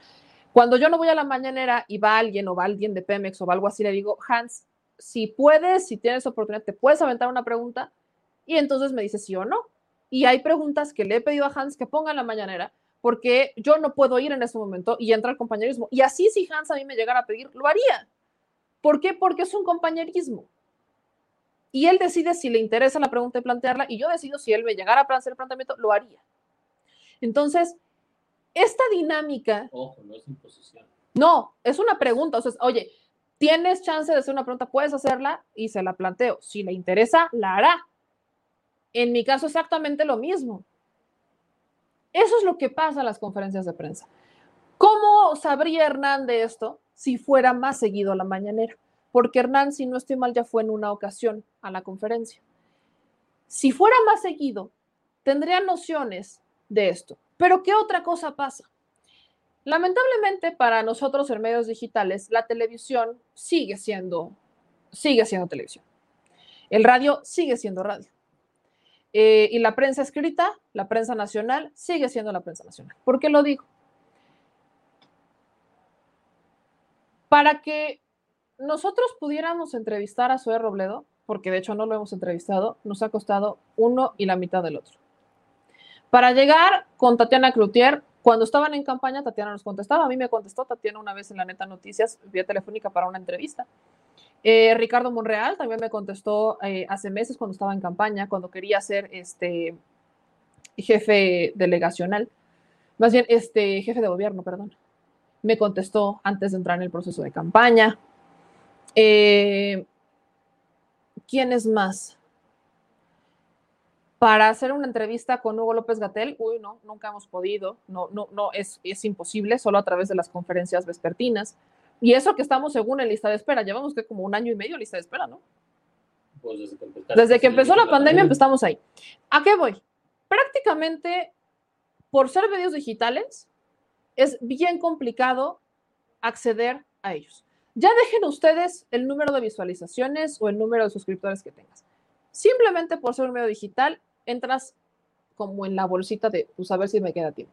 Cuando yo no voy a la mañanera y va alguien o va alguien de Pemex o va algo así, le digo, Hans, si puedes, si tienes oportunidad, te puedes aventar una pregunta y entonces me dice sí o no. Y hay preguntas que le he pedido a Hans que ponga en la mañanera porque yo no puedo ir en ese momento y entra el compañerismo. Y así si Hans a mí me llegara a pedir, lo haría. ¿Por qué? Porque es un compañerismo. Y él decide si le interesa la pregunta y plantearla, y yo decido si él me llegara a hacer el planteamiento, lo haría. Entonces, esta dinámica... Ojo, no es imposición. No, es una pregunta. O sea, oye, tienes chance de hacer una pregunta, puedes hacerla y se la planteo. Si le interesa, la hará. En mi caso, exactamente lo mismo. Eso es lo que pasa en las conferencias de prensa. ¿Cómo sabría Hernán de esto si fuera más seguido a la mañanera? Porque Hernán, si no estoy mal, ya fue en una ocasión a la conferencia. Si fuera más seguido, tendría nociones de esto. Pero ¿qué otra cosa pasa? Lamentablemente para nosotros en medios digitales, la televisión sigue siendo, sigue siendo televisión. El radio sigue siendo radio. Eh, y la prensa escrita, la prensa nacional, sigue siendo la prensa nacional. ¿Por qué lo digo? Para que nosotros pudiéramos entrevistar a Zoe Robledo, porque de hecho no lo hemos entrevistado, nos ha costado uno y la mitad del otro. Para llegar con Tatiana Cloutier, cuando estaban en campaña, Tatiana nos contestaba. A mí me contestó Tatiana una vez en la Neta Noticias, vía telefónica para una entrevista. Eh, Ricardo Monreal también me contestó eh, hace meses cuando estaba en campaña, cuando quería ser este jefe delegacional, más bien este jefe de gobierno, perdón. Me contestó antes de entrar en el proceso de campaña. Eh, ¿Quién es más? Para hacer una entrevista con Hugo López Gatel, uy, no, nunca hemos podido, no, no, no, es, es imposible, solo a través de las conferencias vespertinas. Y eso que estamos según en lista de espera, llevamos que como un año y medio en lista de espera, ¿no? Pues desde, que desde que empezó la pandemia empezamos ahí. ¿A qué voy? Prácticamente, por ser medios digitales, es bien complicado acceder a ellos. Ya dejen ustedes el número de visualizaciones o el número de suscriptores que tengas. Simplemente por ser un medio digital, entras como en la bolsita de, pues a ver si me queda tiempo.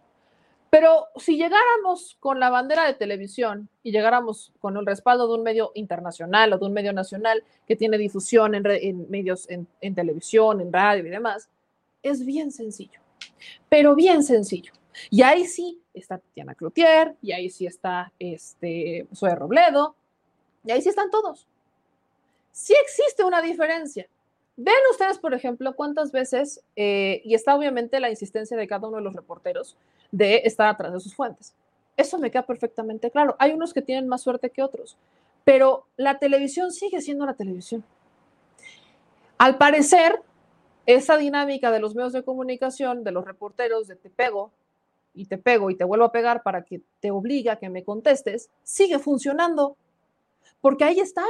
Pero si llegáramos con la bandera de televisión y llegáramos con el respaldo de un medio internacional o de un medio nacional que tiene difusión en, medios, en, en, televisión, en radio y demás, es bien sencillo, pero bien sencillo. Y ahí sí está Tatiana Cloutier, y ahí sí está este, Zoe Robledo, y ahí sí están todos. Sí existe una diferencia. Ven ustedes, por ejemplo, cuántas veces, eh, y está obviamente la insistencia de cada uno de los reporteros de estar atrás de sus fuentes. Eso me queda perfectamente claro. Hay unos que tienen más suerte que otros, pero la televisión sigue siendo la televisión. Al parecer, esa dinámica de los medios de comunicación, de los reporteros, de te pego y te pego y te vuelvo a pegar para que te obligue a que me contestes, sigue funcionando. Porque ahí están,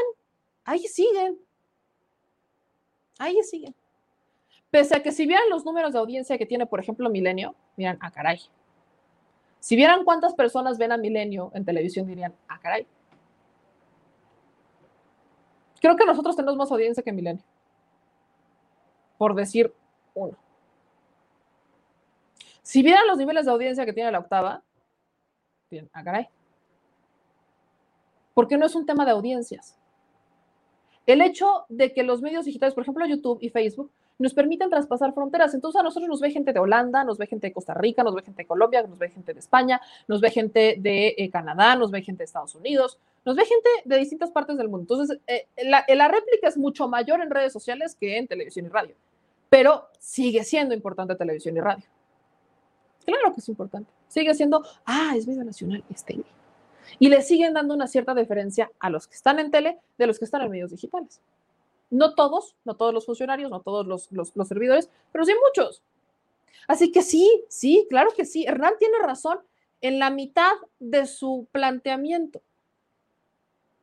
ahí siguen, ahí siguen. Pese a que si vieran los números de audiencia que tiene, por ejemplo, Milenio, miran, ah, caray. Si vieran cuántas personas ven a Milenio en televisión, dirían, ah, caray. Creo que nosotros tenemos más audiencia que Milenio. Por decir uno. Si vieran los niveles de audiencia que tiene la octava, dirían, ah, caray porque no es un tema de audiencias. El hecho de que los medios digitales, por ejemplo YouTube y Facebook, nos permiten traspasar fronteras. Entonces a nosotros nos ve gente de Holanda, nos ve gente de Costa Rica, nos ve gente de Colombia, nos ve gente de España, nos ve gente de eh, Canadá, nos ve gente de Estados Unidos, nos ve gente de distintas partes del mundo. Entonces eh, la, la réplica es mucho mayor en redes sociales que en televisión y radio, pero sigue siendo importante televisión y radio. Claro que es importante. Sigue siendo, ah, es medio nacional, es tele y le siguen dando una cierta diferencia a los que están en tele de los que están en medios digitales. No todos, no todos los funcionarios, no todos los, los, servidores, pero sí muchos. Así que sí, sí, claro que sí. Hernán tiene razón en la mitad de su planteamiento.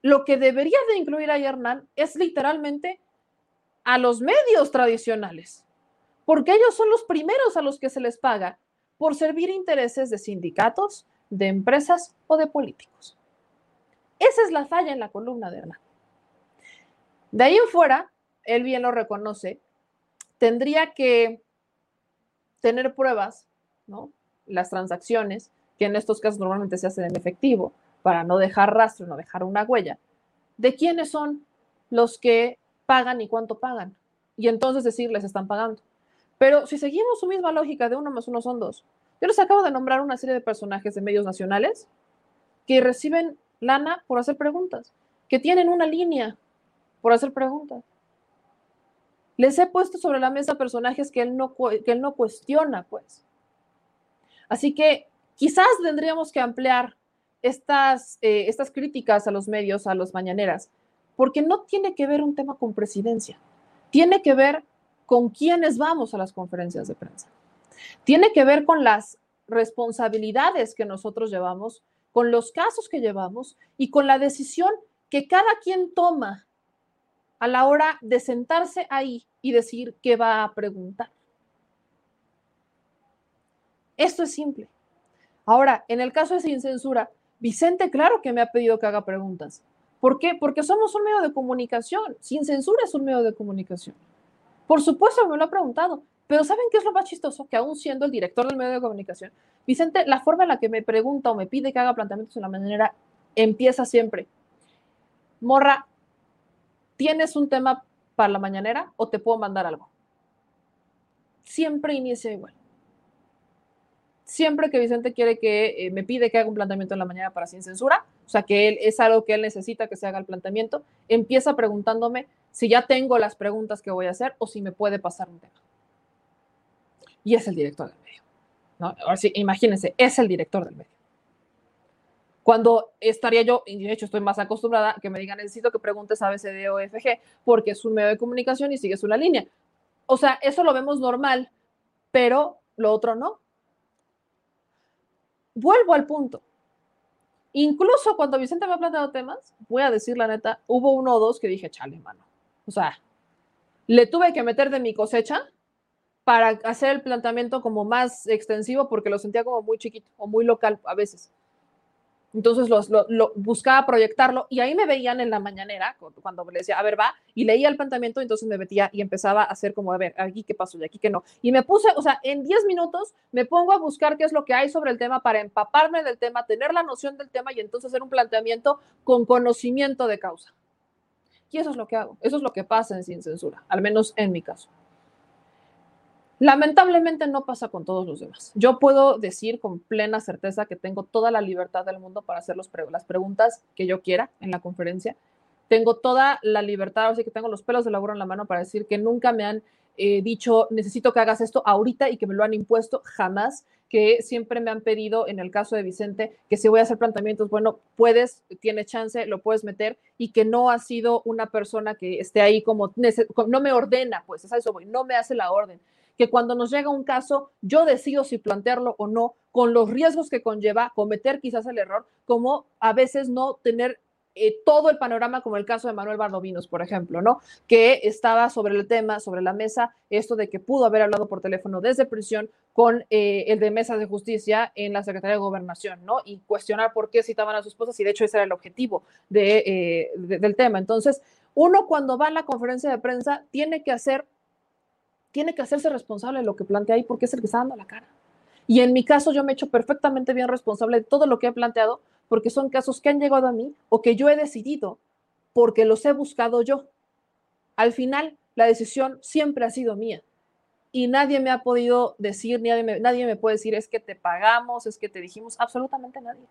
Lo que debería de incluir ahí Hernán es literalmente a los medios tradicionales, porque ellos son los primeros a los que se les paga por servir intereses de sindicatos, de empresas o de políticos. Esa es la falla en la columna de Hernán. De ahí en fuera, él bien lo reconoce, tendría que tener pruebas, ¿no? Las transacciones, que en estos casos normalmente se hacen en efectivo, para no dejar rastro, no dejar una huella, de quiénes son los que pagan y cuánto pagan. Y entonces decirles están pagando. Pero si seguimos su misma lógica de uno más uno son dos, yo les acabo de nombrar una serie de personajes de medios nacionales que reciben lana por hacer preguntas, que tienen una línea por hacer preguntas. Les he puesto sobre la mesa personajes que él no, que él no cuestiona, pues. Así que quizás tendríamos que ampliar estas, eh, estas críticas a los medios, a los mañaneras, porque no tiene que ver un tema con presidencia, tiene que ver con quiénes vamos a las conferencias de prensa. Tiene que ver con las responsabilidades que nosotros llevamos, con los casos que llevamos y con la decisión que cada quien toma a la hora de sentarse ahí y decir qué va a preguntar. Esto es simple. Ahora, en el caso de Sin Censura, Vicente, claro que me ha pedido que haga preguntas. ¿Por qué? Porque somos un medio de comunicación. Sin Censura es un medio de comunicación. Por supuesto me lo ha preguntado, pero ¿saben qué es lo más chistoso? Que aún siendo el director del medio de comunicación, Vicente, la forma en la que me pregunta o me pide que haga planteamientos en la manera empieza siempre. Morra, ¿tienes un tema para la mañanera o te puedo mandar algo? Siempre inicia igual. Siempre que Vicente quiere que eh, me pide que haga un planteamiento en la mañana para sin censura, o sea, que él es algo que él necesita que se haga el planteamiento, empieza preguntándome si ya tengo las preguntas que voy a hacer o si me puede pasar un tema. Y es el director del medio. ¿no? Ahora sí, imagínense, es el director del medio. Cuando estaría yo, y de hecho estoy más acostumbrada a que me digan, necesito que preguntes ABCD o FG, porque es un medio de comunicación y sigues una línea. O sea, eso lo vemos normal, pero lo otro no. Vuelvo al punto. Incluso cuando Vicente me ha planteado temas, voy a decir la neta, hubo uno o dos que dije, chale, mano. O sea, le tuve que meter de mi cosecha para hacer el planteamiento como más extensivo porque lo sentía como muy chiquito o muy local a veces. Entonces lo, buscaba proyectarlo y ahí me veían en la mañanera cuando le decía, a ver, va, y leía el planteamiento, entonces me metía y empezaba a hacer como, a ver, aquí qué pasó y aquí qué no. Y me puse, o sea, en 10 minutos me pongo a buscar qué es lo que hay sobre el tema para empaparme del tema, tener la noción del tema y entonces hacer un planteamiento con conocimiento de causa. Y eso es lo que hago, eso es lo que pasa en Sin Censura, al menos en mi caso. Lamentablemente no pasa con todos los demás. Yo puedo decir con plena certeza que tengo toda la libertad del mundo para hacer las preguntas que yo quiera en la conferencia. Tengo toda la libertad, así que tengo los pelos de laburo en la mano para decir que nunca me han eh, dicho, necesito que hagas esto ahorita y que me lo han impuesto, jamás, que siempre me han pedido, en el caso de Vicente, que si voy a hacer planteamientos, bueno, puedes, tiene chance, lo puedes meter, y que no ha sido una persona que esté ahí como, no me ordena, pues es eso, no me hace la orden que cuando nos llega un caso, yo decido si plantearlo o no, con los riesgos que conlleva cometer quizás el error, como a veces no tener eh, todo el panorama, como el caso de Manuel Bardovinos, por ejemplo, ¿no? Que estaba sobre el tema, sobre la mesa, esto de que pudo haber hablado por teléfono desde prisión con eh, el de Mesa de Justicia en la Secretaría de Gobernación, ¿no? Y cuestionar por qué citaban a sus esposas, y de hecho ese era el objetivo de, eh, del tema. Entonces, uno cuando va a la conferencia de prensa tiene que hacer tiene que hacerse responsable de lo que plantea ahí porque es el que está dando la cara. Y en mi caso yo me he hecho perfectamente bien responsable de todo lo que he planteado porque son casos que han llegado a mí o que yo he decidido porque los he buscado yo. Al final, la decisión siempre ha sido mía y nadie me ha podido decir, nadie me, nadie me puede decir es que te pagamos, es que te dijimos, absolutamente nadie.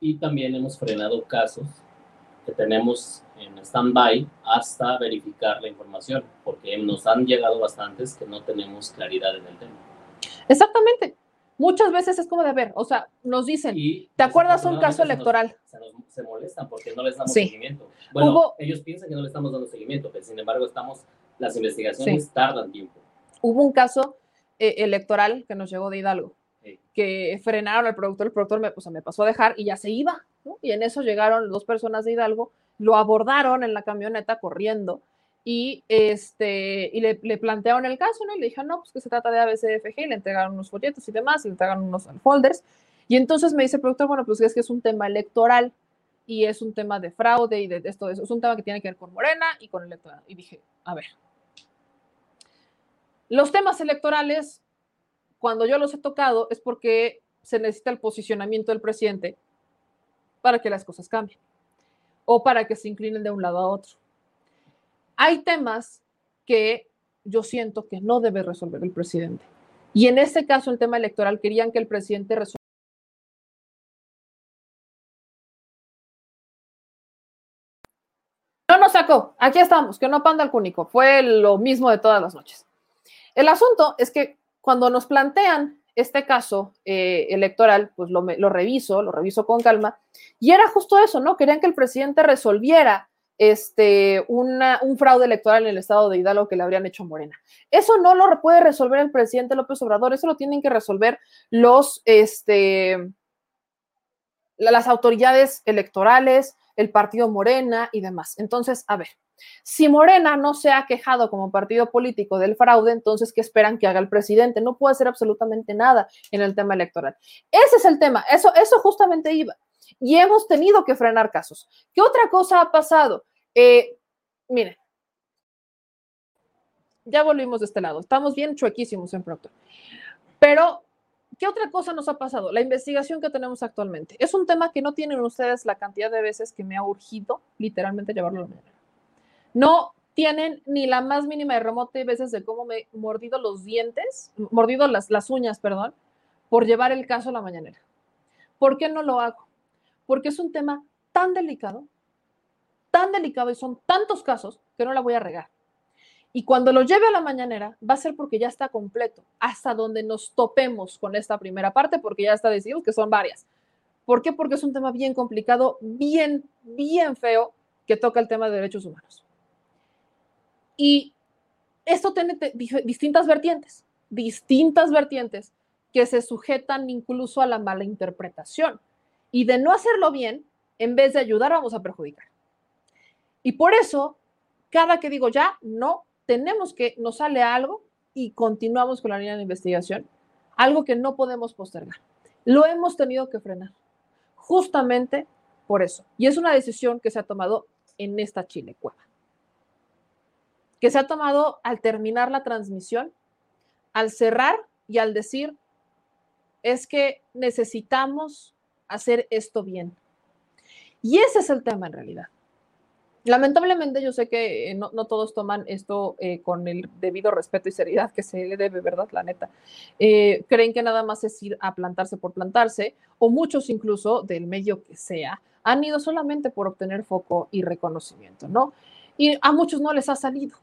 Y también hemos frenado casos que tenemos en stand-by hasta verificar la información, porque nos han llegado bastantes que no tenemos claridad en el tema. Exactamente. Muchas veces es como de ver, o sea, nos dicen, ¿te acuerdas un caso electoral? Se, molestan porque no les damos seguimiento. Bueno, ellos piensan que no le estamos dando seguimiento, pero sin embargo estamos, las investigaciones tardan tiempo. Hubo un caso eh, electoral que nos llegó de Hidalgo, que frenaron al productor, el productor me, me pasó a dejar y ya se iba, y en eso llegaron dos personas de Hidalgo, lo abordaron en la camioneta corriendo y, este, y le, plantearon el caso, ¿no? Y le dijeron, no, pues que se trata de ABCDFG, y le entregaron unos folletos y demás, y le entregaron unos folders. Y entonces me dice el productor, bueno, pues es que es un tema electoral y es un tema de fraude y de esto, es un tema que tiene que ver con Morena y con el electoral. Y dije, a ver, los temas electorales, cuando yo los he tocado, es porque se necesita el posicionamiento del presidente para que las cosas cambien o para que se inclinen de un lado a otro. Hay temas que yo siento que no debe resolver el presidente. Y en este caso, el tema electoral, querían que el presidente resuelva. No nos sacó, aquí estamos, que no panda el cúnico, fue lo mismo de todas las noches. El asunto es que cuando nos plantean este caso eh, electoral, pues lo, lo, reviso, lo reviso con calma, y era justo eso, ¿no? Querían que el presidente resolviera este, un fraude electoral en el estado de Hidalgo que le habrían hecho Morena. Eso no lo puede resolver el presidente López Obrador, eso lo tienen que resolver los, este, las autoridades electorales, el partido Morena y demás. Entonces, a ver, si Morena no se ha quejado como partido político del fraude, entonces, ¿qué esperan que haga el presidente? No puede hacer absolutamente nada en el tema electoral. Ese es el tema, eso, eso justamente iba. Y hemos tenido que frenar casos. ¿Qué otra cosa ha pasado? Eh, miren, ya volvimos de este lado, estamos bien chuequísimos en pronto. Pero ¿Qué otra cosa nos ha pasado? La investigación que tenemos actualmente. Es un tema que no tienen ustedes la cantidad de veces que me ha urgido literalmente llevarlo a la mañana. No tienen ni la más mínima de remote veces de cómo me he mordido los dientes, mordido las, las uñas, perdón, por llevar el caso a la mañanera. ¿Por qué no lo hago? Porque es un tema tan delicado, tan delicado y son tantos casos que no la voy a regar. Y cuando lo lleve a la mañanera, va a ser porque ya está completo, hasta donde nos topemos con esta primera parte, porque ya está decidido que son varias. ¿Por qué? Porque es un tema bien complicado, bien, bien feo, que toca el tema de derechos humanos. Y esto tiene distintas vertientes, distintas vertientes que se sujetan incluso a la mala interpretación. Y de no hacerlo bien, en vez de ayudar, vamos a perjudicar. Y por eso, cada que digo ya, no, tenemos que, nos sale algo y continuamos con la línea de investigación, algo que no podemos postergar. Lo hemos tenido que frenar, justamente por eso. Y es una decisión que se ha tomado en esta Chile Cueva, que se ha tomado al terminar la transmisión, al cerrar y al decir, es que necesitamos hacer esto bien. Y ese es el tema en realidad. Lamentablemente yo sé que eh, no, todos toman esto eh, con el debido respeto y seriedad que se le debe, ¿verdad? La neta. Eh, creen que nada más es ir a plantarse por plantarse, o muchos incluso del medio que sea, han ido solamente por obtener foco y reconocimiento, ¿no? Y a muchos no les ha salido.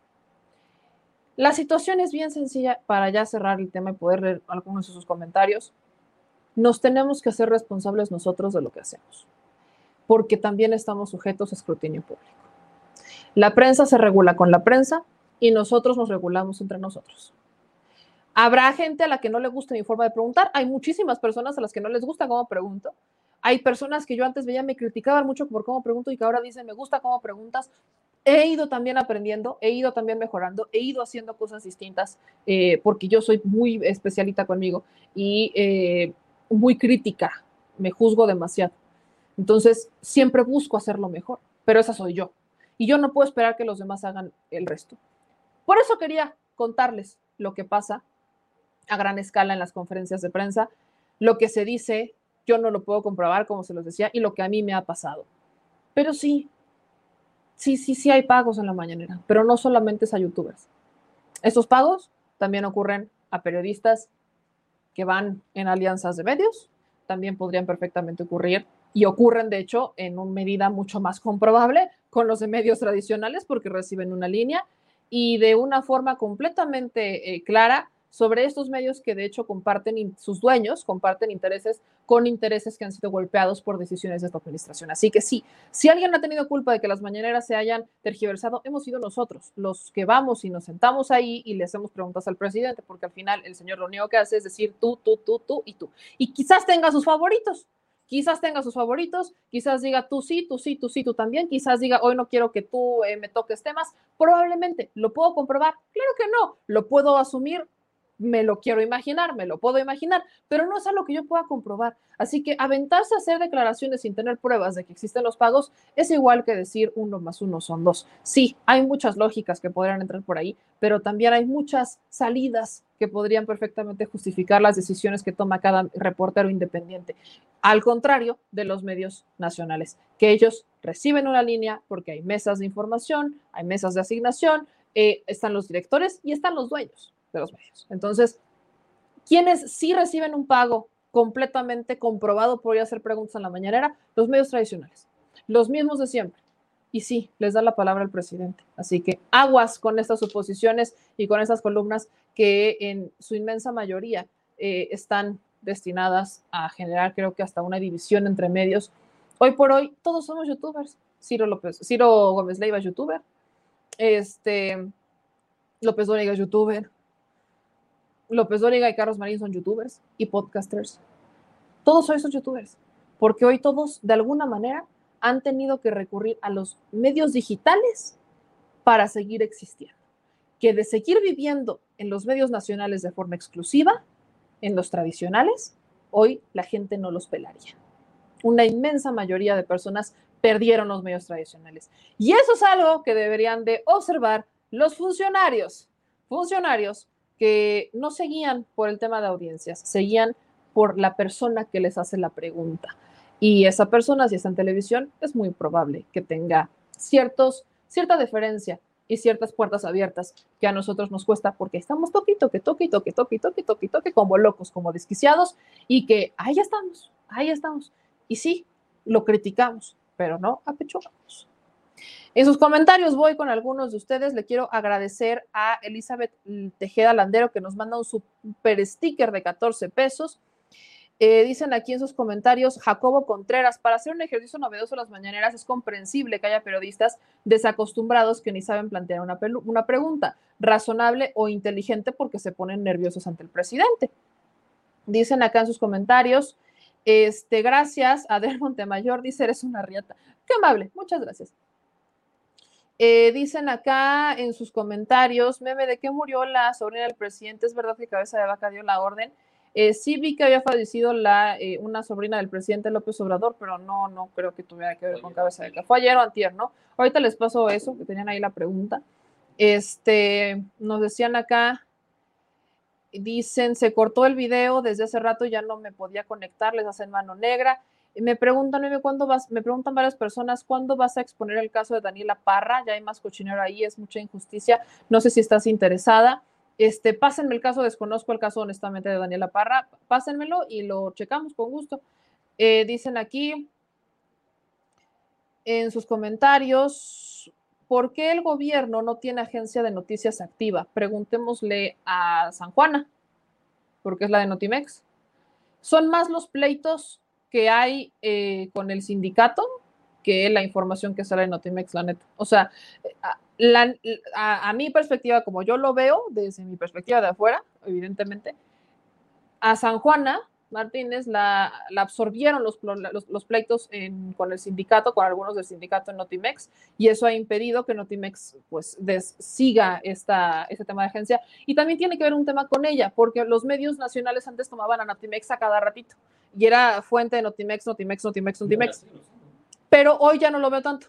La situación es bien sencilla para ya cerrar el tema y poder leer algunos de sus comentarios. Nos tenemos que hacer responsables nosotros de lo que hacemos, porque también estamos sujetos a escrutinio público. La prensa se regula con la prensa y nosotros nos regulamos entre nosotros. Habrá gente a la que no le guste mi forma de preguntar. Hay muchísimas personas a las que no les gusta cómo pregunto. Hay personas que yo antes veía me criticaban mucho por cómo pregunto y que ahora dicen me gusta cómo preguntas. He ido también aprendiendo, he ido también mejorando, he ido haciendo cosas distintas eh, porque yo soy muy especialita conmigo y eh, muy crítica, me juzgo demasiado. Entonces, siempre busco hacerlo mejor, pero esa soy yo y yo no puedo esperar que los demás hagan el resto. Por eso quería contarles lo que pasa a gran escala en las conferencias de prensa, lo que se dice, yo no lo puedo comprobar, como se los decía, y lo que a mí me ha pasado. Pero sí, sí, sí, sí hay pagos en la mañanera, pero no solamente es a youtubers. Estos pagos también ocurren a periodistas que van en alianzas de medios, también podrían perfectamente ocurrir y ocurren, de hecho, en una medida mucho más comprobable con los de medios tradicionales porque reciben una línea y de una forma completamente eh, clara sobre estos medios que de hecho comparten, sus dueños comparten intereses con intereses que han sido golpeados por decisiones de esta administración. Así que sí, si alguien ha tenido culpa de que las mañaneras se hayan tergiversado, hemos sido nosotros, los que vamos y nos sentamos ahí y le hacemos preguntas al presidente, porque al final el señor lo único que hace es decir tú, tú, tú, tú y tú. Y quizás tenga sus favoritos, Quizás tenga sus favoritos, quizás diga tú sí, tú sí, tú sí, tú también, quizás diga hoy no quiero que tú eh, me toques temas, probablemente, ¿lo puedo comprobar? Claro que no, lo puedo asumir, me lo quiero imaginar, me lo puedo imaginar, pero no es algo que yo pueda comprobar. Así que aventarse a hacer declaraciones sin tener pruebas de que existen los pagos es igual que decir uno más uno son dos. Sí, hay muchas lógicas que podrían entrar por ahí, pero también hay muchas salidas que podrían perfectamente justificar las decisiones que toma cada reportero independiente. Al contrario de los medios nacionales, que ellos reciben una línea porque hay mesas de información, hay mesas de asignación, eh, están los directores y están los dueños de los medios. Entonces, quienes sí reciben un pago completamente comprobado por hacer preguntas en la mañanera, los medios tradicionales, los mismos de siempre. Y sí, les da la palabra al presidente. Así que aguas con estas suposiciones y con estas columnas que en su inmensa mayoría eh, están destinadas a generar, creo que hasta una división entre medios. Hoy por hoy, todos somos youtubers. Ciro López, Ciro Gómez Leiva es youtuber, este, López Dóriga es youtuber, López Dóriga y Carlos Marín son youtubers y podcasters. Todos son esos youtubers, porque hoy todos de alguna manera han tenido que recurrir a los medios digitales para seguir existiendo. Que de seguir viviendo en los medios nacionales de forma exclusiva, en los tradicionales, hoy la gente no los pelaría. Una inmensa mayoría de personas perdieron los medios tradicionales. Y eso es algo que deberían de observar los funcionarios, funcionarios que no seguían por el tema de audiencias, seguían por la persona que les hace la pregunta. Y esa persona, si está en televisión, es muy probable que tenga ciertos, cierta deferencia y ciertas puertas abiertas que a nosotros nos cuesta porque estamos toque toque, toque toque, toque toque, toque como locos, como desquiciados y que ahí estamos, ahí estamos. Y sí, lo criticamos, pero no apechugamos. En sus comentarios voy con algunos de ustedes. Le quiero agradecer a Elizabeth Tejeda Landero que nos manda un super sticker de 14 pesos. Eh, dicen aquí en sus comentarios, Jacobo Contreras, para hacer un ejercicio novedoso las mañaneras es comprensible que haya periodistas desacostumbrados que ni saben plantear una, una pregunta razonable o inteligente porque se ponen nerviosos ante el presidente. Dicen acá en sus comentarios, este, gracias, Adel Montemayor dice, eres una riata. Qué amable, muchas gracias. Eh, dicen acá en sus comentarios, meme, ¿de qué murió la sobrina del presidente? ¿Es verdad que Cabeza de Vaca dio la orden? Eh, sí vi que había fallecido la, eh, una sobrina del presidente López Obrador, pero no, no creo que tuviera que ver con cabeza de Fue ayer o antier, ¿no? Ahorita les paso eso, que tenían ahí la pregunta. Este, nos decían acá, dicen, se cortó el video desde hace rato, ya no me podía conectar, les hacen mano negra. Me preguntan, ¿cuándo vas? Me preguntan varias personas, ¿cuándo vas a exponer el caso de Daniela Parra? Ya hay más cochinero ahí, es mucha injusticia. No sé si estás interesada. Este, pásenme el caso, desconozco el caso honestamente de Daniela Parra, pásenmelo y lo checamos con gusto. Eh, dicen aquí en sus comentarios, ¿por qué el gobierno no tiene agencia de noticias activa? Preguntémosle a San Juana, porque es la de Notimex. Son más los pleitos que hay eh, con el sindicato que la información que sale en Notimex, la neta. O sea, a, mi perspectiva, como yo lo veo, desde mi perspectiva de afuera, evidentemente, a San Juana Martínez la, absorbieron los, los, pleitos con el sindicato, con algunos del sindicato en Notimex, y eso ha impedido que Notimex pues siga esta, este tema de agencia. Y también tiene que ver un tema con ella, porque los medios nacionales antes tomaban a Notimex a cada ratito, y era fuente de Notimex, Notimex, Notimex, Notimex. Pero hoy ya no lo veo tanto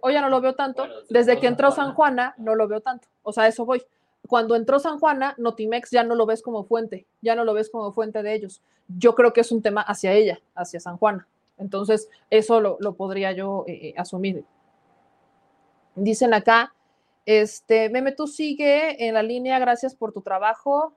hoy ya no lo veo tanto. Desde que entró San Juana, no lo veo tanto. O sea, eso voy. Cuando entró San Juana, Notimex ya no lo ves como fuente, ya no lo ves como fuente de ellos. Yo creo que es un tema hacia ella, hacia San Juana. Entonces, eso lo, podría yo eh, eh, asumir. Dicen acá, este, Meme, tú sigue en la línea, gracias por tu trabajo.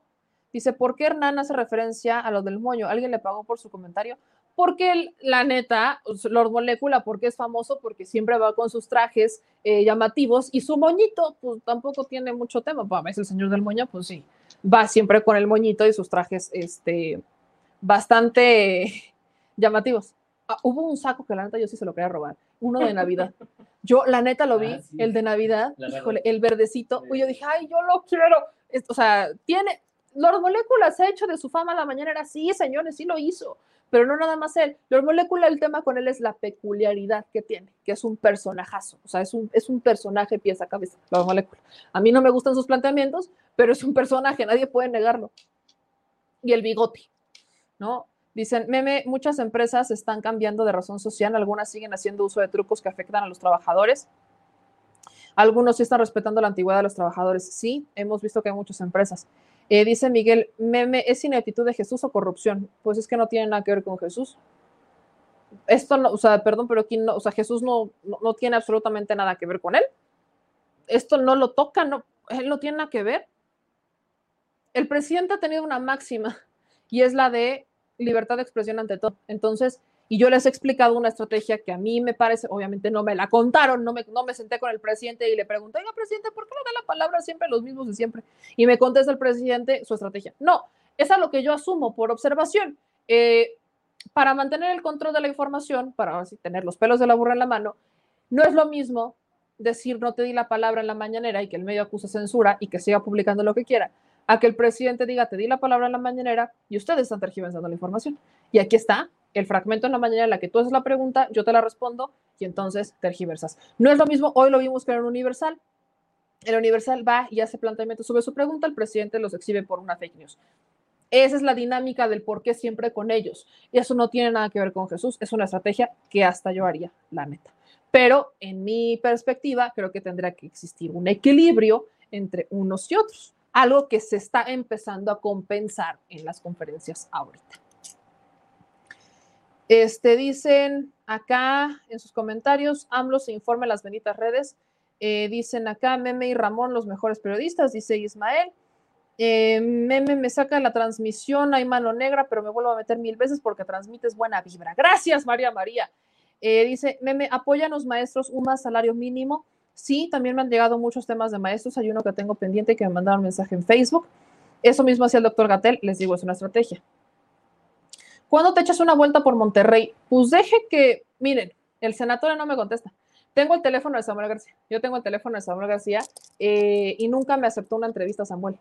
Dice, ¿por qué Hernán hace referencia a lo del moño? ¿Alguien le pagó por su comentario? Porque la neta, Lord Molecula, porque es famoso, porque siempre va con sus trajes eh, llamativos y su moñito, pues tampoco tiene mucho tema. Pues, a veces el señor del moño, pues sí, va siempre con el moñito y sus trajes este, bastante llamativos. Ah, hubo un saco que la neta yo sí se lo quería robar, uno de Navidad. Yo la neta lo vi, ah, el de Navidad, el verdecito, y yo dije, ay, yo lo quiero. O sea, tiene, Lord Molecula se ha hecho de su fama la mañana, era sí, señores, sí lo hizo pero no nada más él. Lord Molecula, el tema con él es la peculiaridad que tiene, que es un personajazo, o sea, es un, es un personaje pieza cabeza, Lord Molecula. A mí no me gustan sus planteamientos, pero es un personaje, nadie puede negarlo. Y el bigote, ¿no? Dicen, meme, muchas empresas están cambiando de razón social, algunas siguen haciendo uso de trucos que afectan a los trabajadores. Algunos sí están respetando la antigüedad de los trabajadores. Sí, hemos visto que hay muchas empresas. Eh, dice Miguel, meme, ¿es ineptitud de Jesús o corrupción? Pues es que no tiene nada que ver con Jesús. Esto no, o sea, perdón, pero aquí no, o sea, Jesús no, no, tiene absolutamente nada que ver con él. Esto no lo toca, no, él no tiene nada que ver. El presidente ha tenido una máxima y es la de libertad de expresión ante todo. Entonces, y yo les he explicado una estrategia que a mí me parece, obviamente no me la contaron, no me, no me senté con el presidente y le pregunté, oiga, presidente, ¿por qué no da la palabra siempre los mismos de siempre? Y me contesta el presidente su estrategia. No, es a lo que yo asumo por observación. Eh, para mantener el control de la información, para así tener los pelos de la burra en la mano, No es lo mismo decir no te di la palabra en la mañanera y que el medio acuse censura y que siga publicando lo que quiera, a que el presidente diga te di la palabra en la mañanera y ustedes están tergiversando la información. Y aquí está el fragmento en la mañana en la que tú haces la pregunta, yo te la respondo y entonces tergiversas. No es lo mismo, hoy lo vimos con el Universal. El Universal va y hace planteamiento, sube su pregunta, el presidente los exhibe por una fake news. Esa es la dinámica del por qué siempre con ellos. Y eso no tiene nada que ver con Jesús, es una estrategia que hasta yo haría, la neta. Pero en mi perspectiva, creo que tendrá que existir un equilibrio entre unos y otros, algo que se está empezando a compensar en las conferencias ahorita. Este, dicen acá en sus comentarios, AMLO se informa en las benditas redes. Eh, dicen acá, Meme y Ramón, los mejores periodistas, dice Ismael. Eh, meme me saca la transmisión, hay mano negra, pero me vuelvo a meter mil veces porque transmites buena vibra. Gracias, María María. Eh, dice, Meme, apóyanos maestros, un más salario mínimo. Sí, también me han llegado muchos temas de maestros. Hay uno que tengo pendiente que me mandaron mensaje en Facebook. Eso mismo hacía el doctor Gatel, les digo, es una estrategia. ¿Cuándo te echas una vuelta por Monterrey? Pues deje que, miren, el senatorio no me contesta. Tengo el teléfono de Samuel García. Yo tengo el teléfono de Samuel García eh, y nunca me aceptó una entrevista Samuel.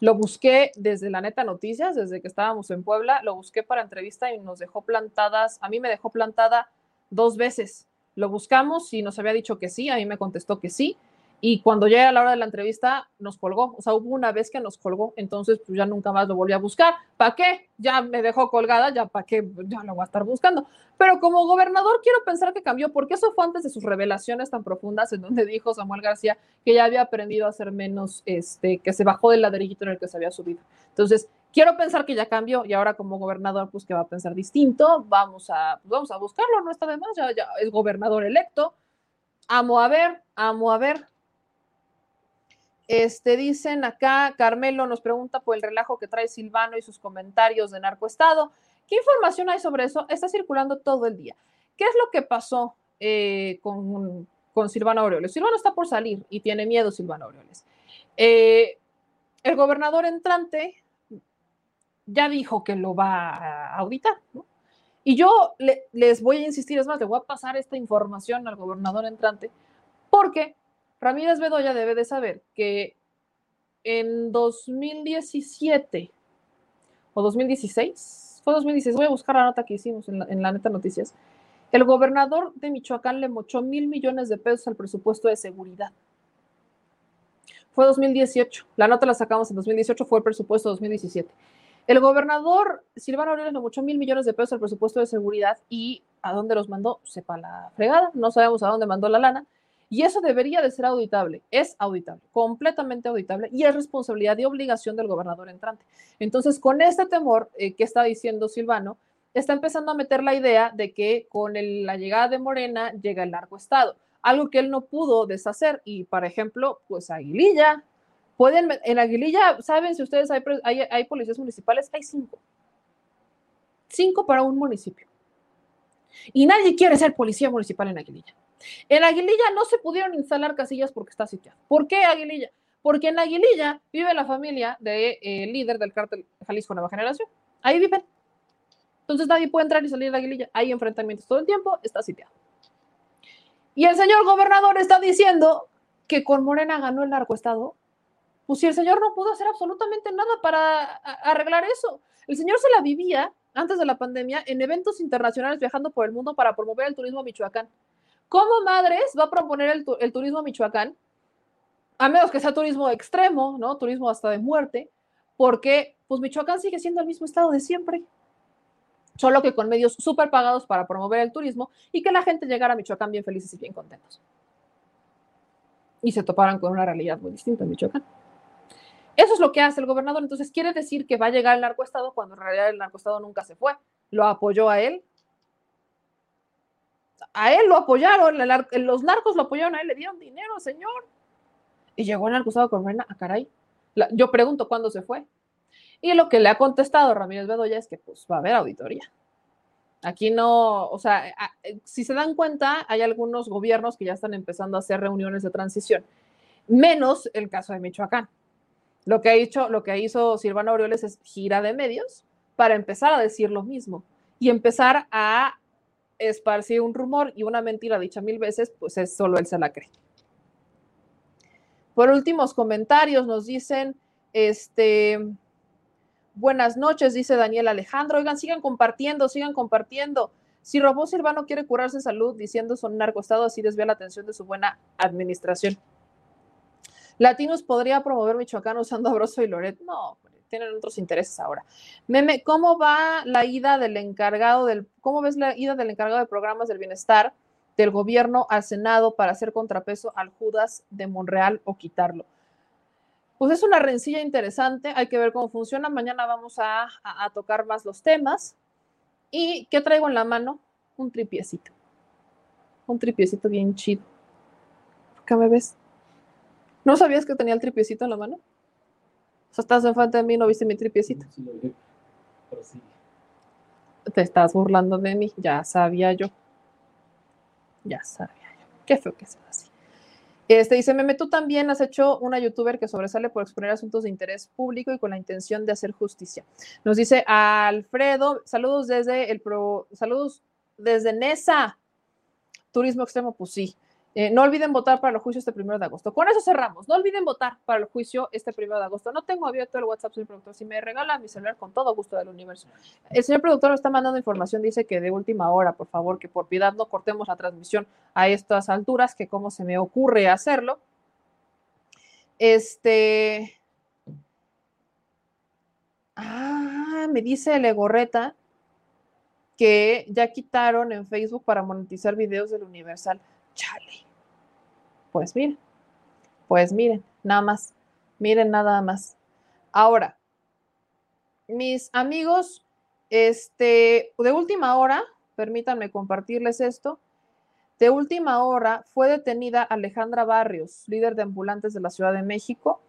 Lo busqué desde la neta noticias, desde que estábamos en Puebla, lo busqué para entrevista y nos dejó plantadas, a mí me dejó plantada dos veces. Lo buscamos y nos había dicho que sí, a mí me contestó que sí, y cuando era la hora de la entrevista, nos colgó. O sea, hubo una vez que nos colgó, entonces pues ya nunca más lo volví a buscar. ¿Para qué? Ya me dejó colgada, ya para qué, ya lo voy a estar buscando. Pero como gobernador quiero pensar que cambió, porque eso fue antes de sus revelaciones tan profundas en donde dijo Samuel García que ya había aprendido a ser menos, este, que se bajó del ladrillito en el que se había subido. Entonces, quiero pensar que ya cambió y ahora como gobernador, pues que va a pensar distinto, vamos a, pues, vamos a buscarlo, no está de más, ya, ya es gobernador electo. Amo a ver, amo a ver, este, dicen acá, Carmelo nos pregunta por el relajo que trae Silvano y sus comentarios de narcoestado. ¿Qué información hay sobre eso? Está circulando todo el día. ¿Qué es lo que pasó eh, con, con, Silvano Aureoles? Silvano está por salir y tiene miedo Silvano Aureoles. Eh, el gobernador entrante ya dijo que lo va a auditar, Y yo les voy a insistir, es más, le voy a pasar esta información al gobernador entrante, porque Ramírez Bedoya debe de saber que en 2017 o 2016, fue 2016, voy a buscar la nota que hicimos en la, neta noticias, el gobernador de Michoacán le mochó mil millones de pesos al presupuesto de seguridad. Fue 2018, la nota la sacamos en 2018, fue el presupuesto de 2017. El gobernador Silvano Aureoles le mochó mil millones de pesos al presupuesto de seguridad y ¿a dónde los mandó? Sepa la fregada, no sabemos a dónde mandó la lana y eso debería de ser auditable, es auditable, completamente auditable y es responsabilidad y obligación del gobernador entrante. Entonces, con este temor eh, que está diciendo Silvano, está empezando a meter la idea de que con la llegada de Morena llega el largo estado, algo que él no pudo deshacer. Y, por ejemplo, pues Aguililla, pueden, en Aguililla, ¿saben si ustedes hay, hay, hay policías municipales? Hay cinco. Cinco para un municipio. Y nadie quiere ser policía municipal en Aguililla. En Aguililla no se pudieron instalar casillas porque está sitiado. ¿Por qué Aguililla? Porque en Aguililla vive la familia del de, eh, líder del cártel Jalisco Nueva Generación. Ahí viven. Entonces nadie puede entrar y salir de Aguililla. Hay enfrentamientos todo el tiempo, está sitiado. Y el señor gobernador está diciendo que con Morena ganó el narcoestado. Pues si el señor no pudo hacer absolutamente nada para arreglar eso. El señor se la vivía antes de la pandemia en eventos internacionales viajando por el mundo para promover el turismo Michoacán. ¿Cómo madres va a proponer el, turismo a Michoacán? A menos que sea turismo extremo, ¿no? Turismo hasta de muerte, porque pues Michoacán sigue siendo el mismo estado de siempre, solo que con medios súper pagados para promover el turismo y que la gente llegara a Michoacán bien felices y bien contentos. Y se toparan con una realidad muy distinta en Michoacán. Eso es lo que hace el gobernador. Entonces quiere decir que va a llegar el narcoestado cuando en realidad el narcoestado nunca se fue. Lo apoyó a él, a él lo apoyaron, los narcos lo apoyaron a él, le dieron dinero, señor. Y llegó el acusado con Morena, a ah, caray. yo pregunto cuándo se fue. Y lo que le ha contestado Ramírez Bedoya es que pues va a haber auditoría. Aquí no, o sea, eh, si se dan cuenta, hay algunos gobiernos que ya están empezando a hacer reuniones de transición, menos el caso de Michoacán. Lo que ha hecho, lo que hizo Silvano Aureoles es gira de medios para empezar a decir lo mismo y empezar a esparcir un rumor y una mentira dicha mil veces, pues es solo él se la cree. Por últimos comentarios nos dicen, este, buenas noches, dice Daniel Alejandro. Oigan, sigan compartiendo, sigan compartiendo. Si Robó Silvano quiere curarse salud diciendo son narcoestado, así desvía la atención de su buena administración. Latinos podría promover Michoacán usando a y Loret. No, tienen otros intereses ahora. Meme, ¿cómo va la ida del encargado del, cómo ves la ida del encargado de programas del bienestar del gobierno al Senado para hacer contrapeso al Judas de Monreal o quitarlo? Pues es una rencilla interesante, hay que ver cómo funciona. Mañana vamos a, a tocar más los temas. ¿Y qué traigo en la mano? Un tripiecito. Un tripiecito bien chido. ¿Qué me ves? ¿No sabías que tenía el tripiecito en la mano? O sea, estás enfrente de mí, ¿no viste mi tripiecito? Sí, lo vi. Pero sí. Te estás burlando de mí, ya sabía yo. Ya sabía yo. Qué feo que sea así. Este dice, Meme, tú también has hecho una youtuber que sobresale por exponer asuntos de interés público y con la intención de hacer justicia. Nos dice Alfredo, saludos desde el pro, saludos desde NESA, Turismo Extremo, pues sí. Eh, no olviden votar para el juicio este primero de agosto. Con eso cerramos. No olviden votar para el juicio este primero de agosto. No tengo abierto el WhatsApp, señor productor. Si me regala mi celular, con todo gusto del universo. El señor productor está mandando información. Dice que de última hora, por favor, que por piedad no cortemos la transmisión a estas alturas, que cómo se me ocurre hacerlo. Este. Ah, me dice Legorreta que ya quitaron en Facebook para monetizar videos del Universal. Chale. Pues miren, pues miren, nada más, miren nada más. Ahora, mis amigos, este, de última hora, permítanme compartirles esto. De última hora fue detenida Alejandra Barrios, líder de ambulantes de la Ciudad de México,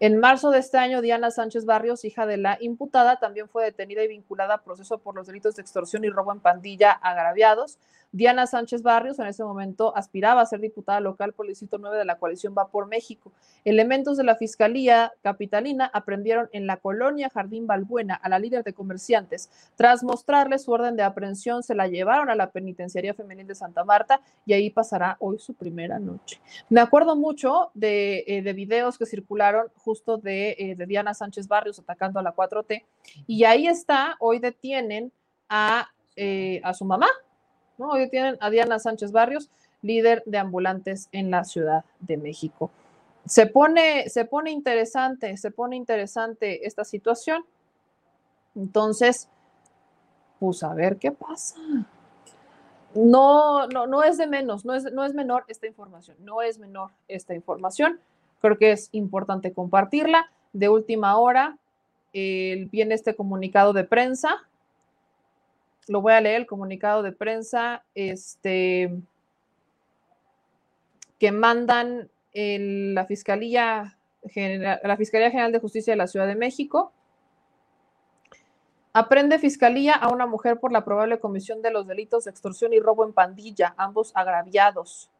en marzo de este año, Diana Sánchez Barrios, hija de la imputada, también fue detenida y vinculada a proceso por los delitos de extorsión y robo en pandilla agraviados. Diana Sánchez Barrios en ese momento aspiraba a ser diputada local por el Distrito 9 de la coalición Va por México. Elementos de la Fiscalía Capitalina aprendieron en la colonia Jardín Balbuena a la líder de comerciantes. Tras mostrarle su orden de aprehensión, se la llevaron a la penitenciaría femenil de Santa Marta y ahí pasará hoy su primera noche. Me acuerdo mucho de, eh, de videos que circularon justo eh, de, Diana Sánchez Barrios atacando a la 4T. Y ahí está, hoy detienen a, eh, a su mamá, ¿no? Hoy detienen a Diana Sánchez Barrios, líder de ambulantes en la Ciudad de México. Se pone, se pone interesante, se pone interesante esta situación. Entonces, pues a ver qué pasa. No, no, no es de menos, no es, no es menor esta información, no es menor esta información. Creo que es importante compartirla. De última hora viene este comunicado de prensa. Lo voy a leer, el comunicado de prensa este, que mandan la, Fiscalía la Fiscalía General de Justicia de la Ciudad de México. Aprende Fiscalía a una mujer por la probable comisión de los delitos de extorsión y robo en pandilla, ambos agraviados.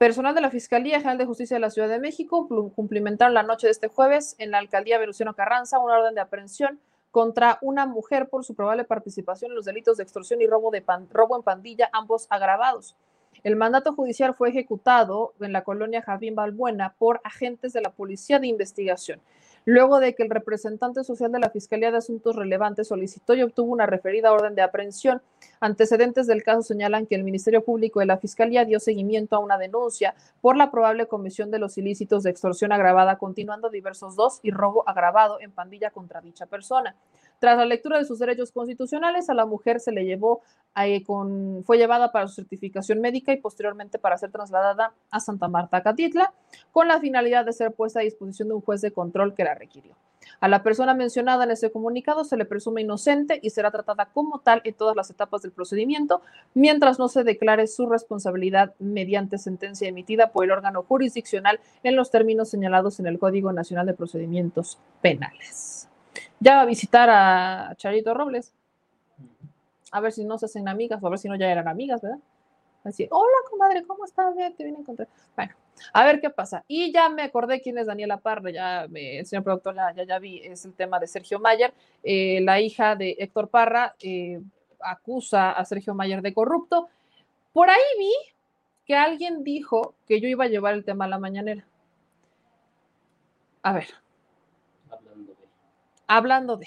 Personal de la Fiscalía General de Justicia de la Ciudad de México cumplimentaron la noche de este jueves en la alcaldía Venustiano Carranza una orden de aprehensión contra una mujer por su probable participación en los delitos de extorsión y robo, de robo en pandilla, ambos agravados. El mandato judicial fue ejecutado en la colonia Javín Balbuena por agentes de la Policía de Investigación luego de que el representante social de la Fiscalía de Asuntos Relevantes solicitó y obtuvo una referida orden de aprehensión. Antecedentes del caso señalan que el Ministerio Público de la Fiscalía dio seguimiento a una denuncia por la probable comisión de los ilícitos de extorsión agravada, continuando diversos dos y robo agravado en pandilla contra dicha persona. Tras la lectura de sus derechos constitucionales, a la mujer se le llevó, eh, fue llevada para su certificación médica y posteriormente para ser trasladada a Santa Marta, Catitla, con la finalidad de ser puesta a disposición de un juez de control que la requirió. A la persona mencionada en ese comunicado se le presume inocente y será tratada como tal en todas las etapas del procedimiento, mientras no se declare su responsabilidad mediante sentencia emitida por el órgano jurisdiccional en los términos señalados en el Código Nacional de Procedimientos Penales ya va a visitar a Charito Robles. A ver si no se hacen amigas o a ver si no ya eran amigas, ¿verdad? Así, hola comadre, ¿cómo estás? Te vine a encontrar. Bueno, a ver qué pasa. Y ya me acordé quién es Daniela Parra, ya el señor productor ya, ya, vi, es el tema de Sergio Mayer, eh, la hija de Héctor Parra, eh, acusa a Sergio Mayer de corrupto. Por ahí vi que alguien dijo que yo iba a llevar el tema a la mañanera. A ver. Hablando de.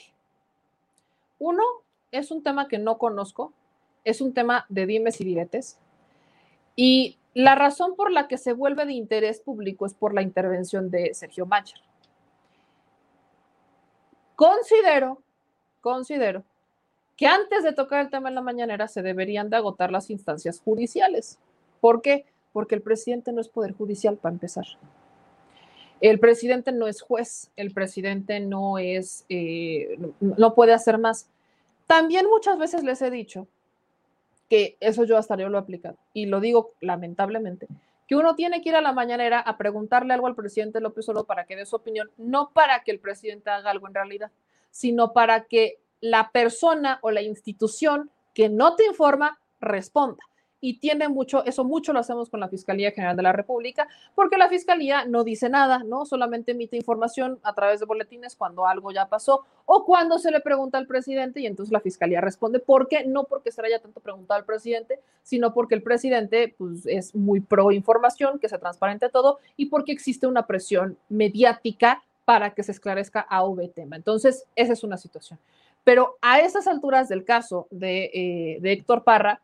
Uno, es un tema que no conozco, es un tema de dimes y diretes. Y la razón por la que se vuelve de interés público es por la intervención de Sergio Macher. Considero, considero que antes de tocar el tema en la mañanera se deberían de agotar las instancias judiciales. ¿Por qué? Porque el presidente no es poder judicial para empezar. El presidente no es juez, el presidente no es, eh, no puede hacer más. También muchas veces les he dicho que eso yo hasta yo lo he aplicado y lo digo lamentablemente, que uno tiene que ir a la mañanera a preguntarle algo al presidente López Obrador para que dé su opinión, no para que el presidente haga algo en realidad, sino para que la persona o la institución que no te informa responda y tiene mucho, eso mucho lo hacemos con la Fiscalía General de la República, porque la Fiscalía no dice nada, ¿no? Solamente emite información a través de boletines cuando algo ya pasó o cuando se le pregunta al presidente y entonces la Fiscalía responde. ¿Por qué? No porque se le haya tanto preguntado al presidente, sino porque el presidente pues, es muy pro información, que se transparente todo y porque existe una presión mediática para que se esclarezca a V tema. Entonces, esa es una situación. Pero a esas alturas del caso de, eh, de Héctor Parra,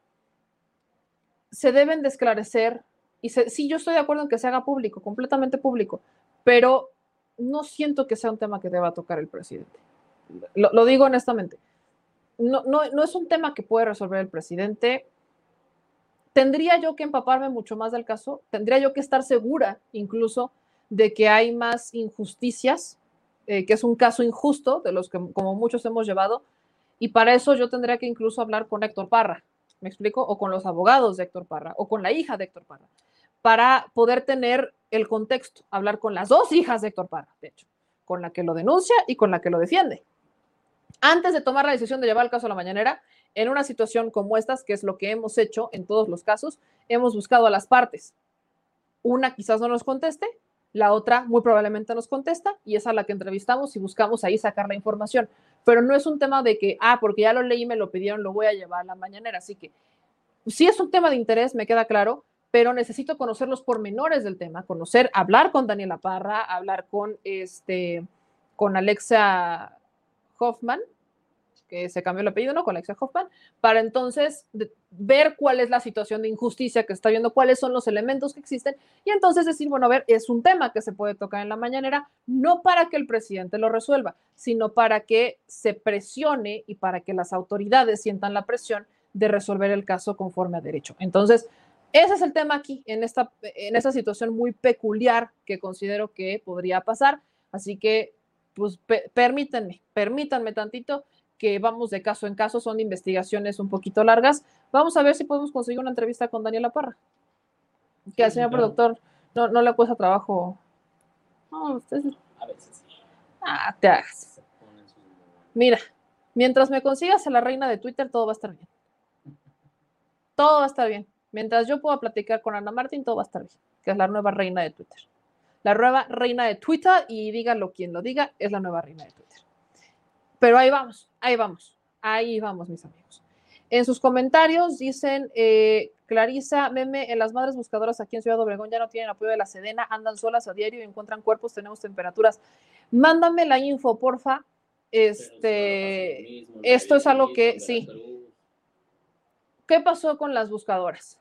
se deben de esclarecer, y sí, yo estoy de acuerdo en que se haga público, completamente público, pero no siento que sea un tema que deba tocar el presidente. Lo, digo honestamente. No, no, no es un tema que puede resolver el presidente. Tendría yo que empaparme mucho más del caso, tendría yo que estar segura incluso de que hay más injusticias, eh, que es un caso injusto de los que como muchos hemos llevado, y para eso yo tendría que incluso hablar con Héctor Parra, ¿me explico? O con los abogados de Héctor Parra, o con la hija de Héctor Parra, para poder tener el contexto, hablar con las dos hijas de Héctor Parra, de hecho, con la que lo denuncia y con la que lo defiende. Antes de tomar la decisión de llevar el caso a la mañanera, en una situación como estas, que es lo que hemos hecho en todos los casos, hemos buscado a las partes. Una quizás no nos conteste, la otra muy probablemente nos contesta y es a la que entrevistamos y buscamos ahí sacar la información pero no es un tema de que, ah, porque ya lo leí y me lo pidieron, lo voy a llevar a la mañanera. Así que sí es un tema de interés, me queda claro, pero necesito conocer los pormenores del tema, conocer, hablar con Daniela Parra, hablar con, este, con Alexa Hoffman, que se cambió el apellido, ¿no? Con Alexia Hoffman, para entonces ver cuál es la situación de injusticia que está viendo, cuáles son los elementos que existen, y entonces decir, bueno, a ver, es un tema que se puede tocar en la mañanera, no para que el presidente lo resuelva, sino para que se presione y para que las autoridades sientan la presión de resolver el caso conforme a derecho. Entonces, ese es el tema aquí, en esta, en esta situación muy peculiar que considero que podría pasar. Así que, pues, permítanme, permítanme tantito que vamos de caso en caso, son investigaciones un poquito largas. Vamos a ver si podemos conseguir una entrevista con Daniela Parra. Que al señor productor no, no, le cuesta trabajo. No, usted... A veces Ah, te hagas. Mira, mientras me consigas a la reina de Twitter, todo va a estar bien. Todo va a estar bien. Mientras yo pueda platicar con Ana Martín, todo va a estar bien, que es la nueva reina de Twitter. La nueva reina de Twitter, y dígalo quien lo diga, es la nueva reina de Twitter. Pero ahí vamos, ahí vamos, ahí vamos, mis amigos. En sus comentarios dicen, eh, Clarisa, meme, en las madres buscadoras aquí en Ciudad Obregón ya no tienen apoyo de la Sedena, andan solas a diario y encuentran cuerpos, tenemos temperaturas. Mándame la info, porfa. Este, esto es algo que, sí. ¿Qué pasó con las buscadoras?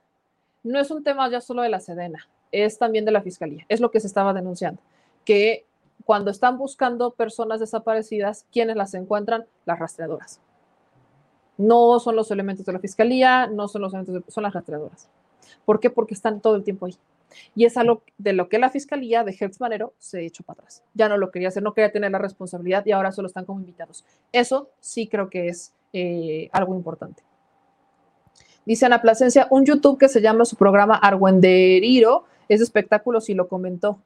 No es un tema ya solo de la Sedena, es también de la Fiscalía, es lo que se estaba denunciando, que cuando están buscando personas desaparecidas, ¿quiénes las encuentran? Las rastreadoras. No son los elementos de la fiscalía, no son los elementos, son las rastreadoras. ¿Por qué? Porque están todo el tiempo ahí. Y es algo de lo que la fiscalía de Hertz Manero se echó para atrás. Ya no lo quería hacer, no quería tener la responsabilidad y ahora solo están como invitados. Eso sí creo que es eh, algo importante. Dice Ana Plasencia, un YouTube que se llama su programa Argüenderiro, es espectáculo, si lo comentó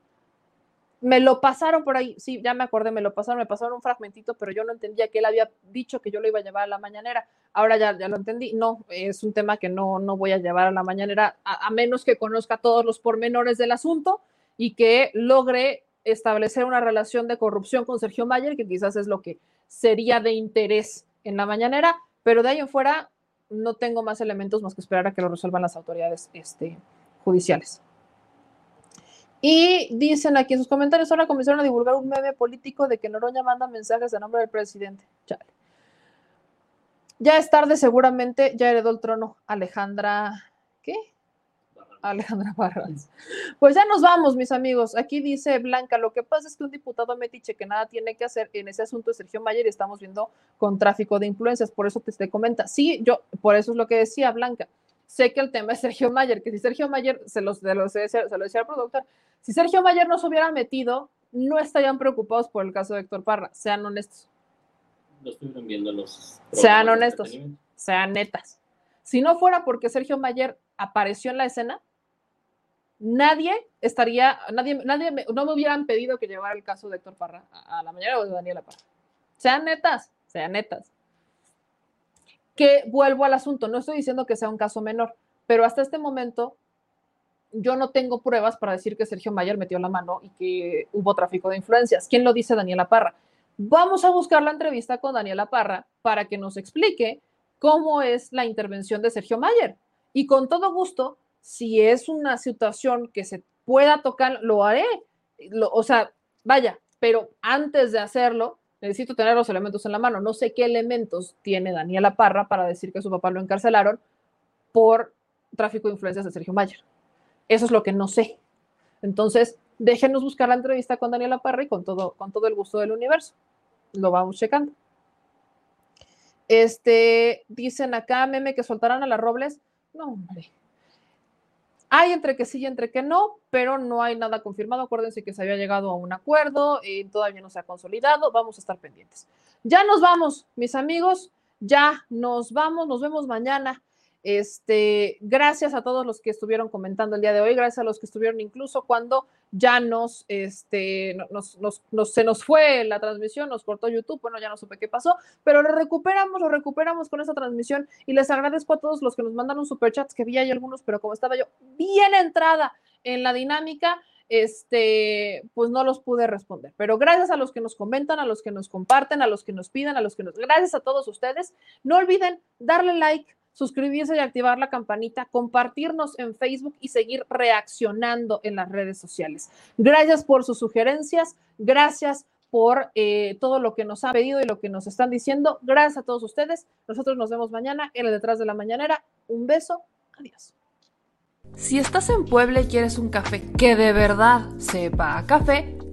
me lo pasaron por ahí, sí, ya me acordé, me lo pasaron, me pasaron un fragmentito, pero yo no entendía que él había dicho que yo lo iba a llevar a la mañanera. Ahora ya, ya lo entendí. No, es un tema que no, no voy a llevar a la mañanera, a, menos que conozca todos los pormenores del asunto y que logre establecer una relación de corrupción con Sergio Mayer, que quizás es lo que sería de interés en la mañanera, pero de ahí en fuera no tengo más elementos más que esperar a que lo resuelvan las autoridades este, judiciales. Y dicen aquí en sus comentarios, ahora comenzaron a divulgar un meme político de que Noroña manda mensajes de nombre del presidente. Chale. Ya es tarde, seguramente ya heredó el trono Alejandra, ¿qué? Alejandra Barras. Pues ya nos vamos, mis amigos. Aquí dice Blanca, lo que pasa es que un diputado metiche que nada tiene que hacer en ese asunto es Sergio Mayer y estamos viendo con tráfico de influencias, por eso te, te comenta. Sí, yo, por eso es lo que decía Blanca. Sé que el tema es Sergio Mayer, que si Sergio Mayer, se, los, se, lo decía, se lo decía al productor, si Sergio Mayer no se hubiera metido, no estarían preocupados por el caso de Héctor Parra, sean honestos lo estuvieron viendo los. Sean honestos, sean netas. Si no fuera porque Sergio Mayer apareció en la escena, nadie estaría, nadie, nadie, me, no me hubieran pedido que llevara el caso de Héctor Parra a, la mañana o de Daniela Parra. Sean netas, sean netas. Que vuelvo al asunto, no estoy diciendo que sea un caso menor, pero hasta este momento yo no tengo pruebas para decir que Sergio Mayer metió la mano y que hubo tráfico de influencias. ¿Quién lo dice? Daniela Parra. Vamos a buscar la entrevista con Daniela Parra para que nos explique cómo es la intervención de Sergio Mayer. Y con todo gusto, si es una situación que se pueda tocar, lo haré. o sea, vaya, pero antes de hacerlo, necesito tener los elementos en la mano. No sé qué elementos tiene Daniela Parra para decir que su papá lo encarcelaron por tráfico de influencias de Sergio Mayer. Eso es lo que no sé. Entonces, déjenos buscar la entrevista con Daniela Parra y con todo, con todo el gusto del universo. Lo vamos checando. Este, dicen acá, meme, que soltarán a las Robles. No, hombre. Hay entre que sí y entre que no, pero no hay nada confirmado. Acuérdense que se había llegado a un acuerdo y todavía no se ha consolidado. Vamos a estar pendientes. Ya nos vamos, mis amigos. Ya nos vamos. Nos vemos mañana. Este, gracias a todos los que estuvieron comentando el día de hoy, gracias a los que estuvieron incluso cuando ya nos, este, nos, nos, se nos fue la transmisión, nos cortó YouTube, bueno, ya no supe qué pasó, pero lo recuperamos, lo recuperamos con esa transmisión y les agradezco a todos los que nos mandaron superchats, que vi ahí algunos, pero como estaba yo bien entrada en la dinámica, este, pues no los pude responder. Pero gracias a los que nos comentan, a los que nos comparten, a los que nos piden, a los que nos... Gracias a todos ustedes. No olviden darle like, suscribirse y activar la campanita, compartirnos en Facebook y seguir reaccionando en las redes sociales. Gracias por sus sugerencias, gracias por eh, todo lo que nos han pedido y lo que nos están diciendo. Gracias a todos ustedes. Nosotros nos vemos mañana en el Detrás de la Mañanera. Un beso. Adiós. Si estás en Puebla y quieres un café que de verdad sepa café,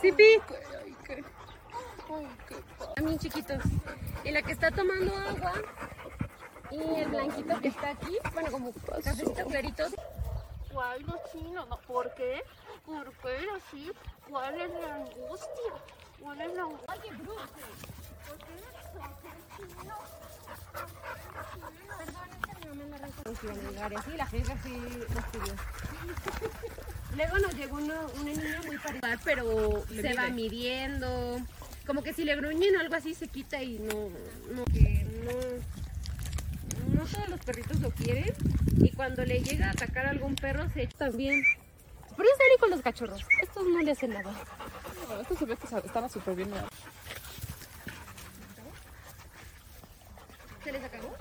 Sipi. También chiquitos. Y la que está tomando agua. Y el blanquito que está aquí. Bueno, como cafecito clarito. ¿Cuál no chino? No, ¿Por qué? ¿Por qué así? ¿Cuál es la angustia? ¿Cuál es la angustia? Oye, Bruce. ¿Por qué chino? Perdón, es que mi mamá la Sí, la gente así lo estudió. Luego nos llegó una niña muy parecida, pero se va midiendo. Como que si le gruñen o algo así se quita y no, no, que no, no todos los perritos lo quieren. Y cuando le llega a atacar a algún perro se echa también. Pero es con los cachorros, estos no le hacen nada. No, estos se ve que estaban súper bien. ¿Se les acabó?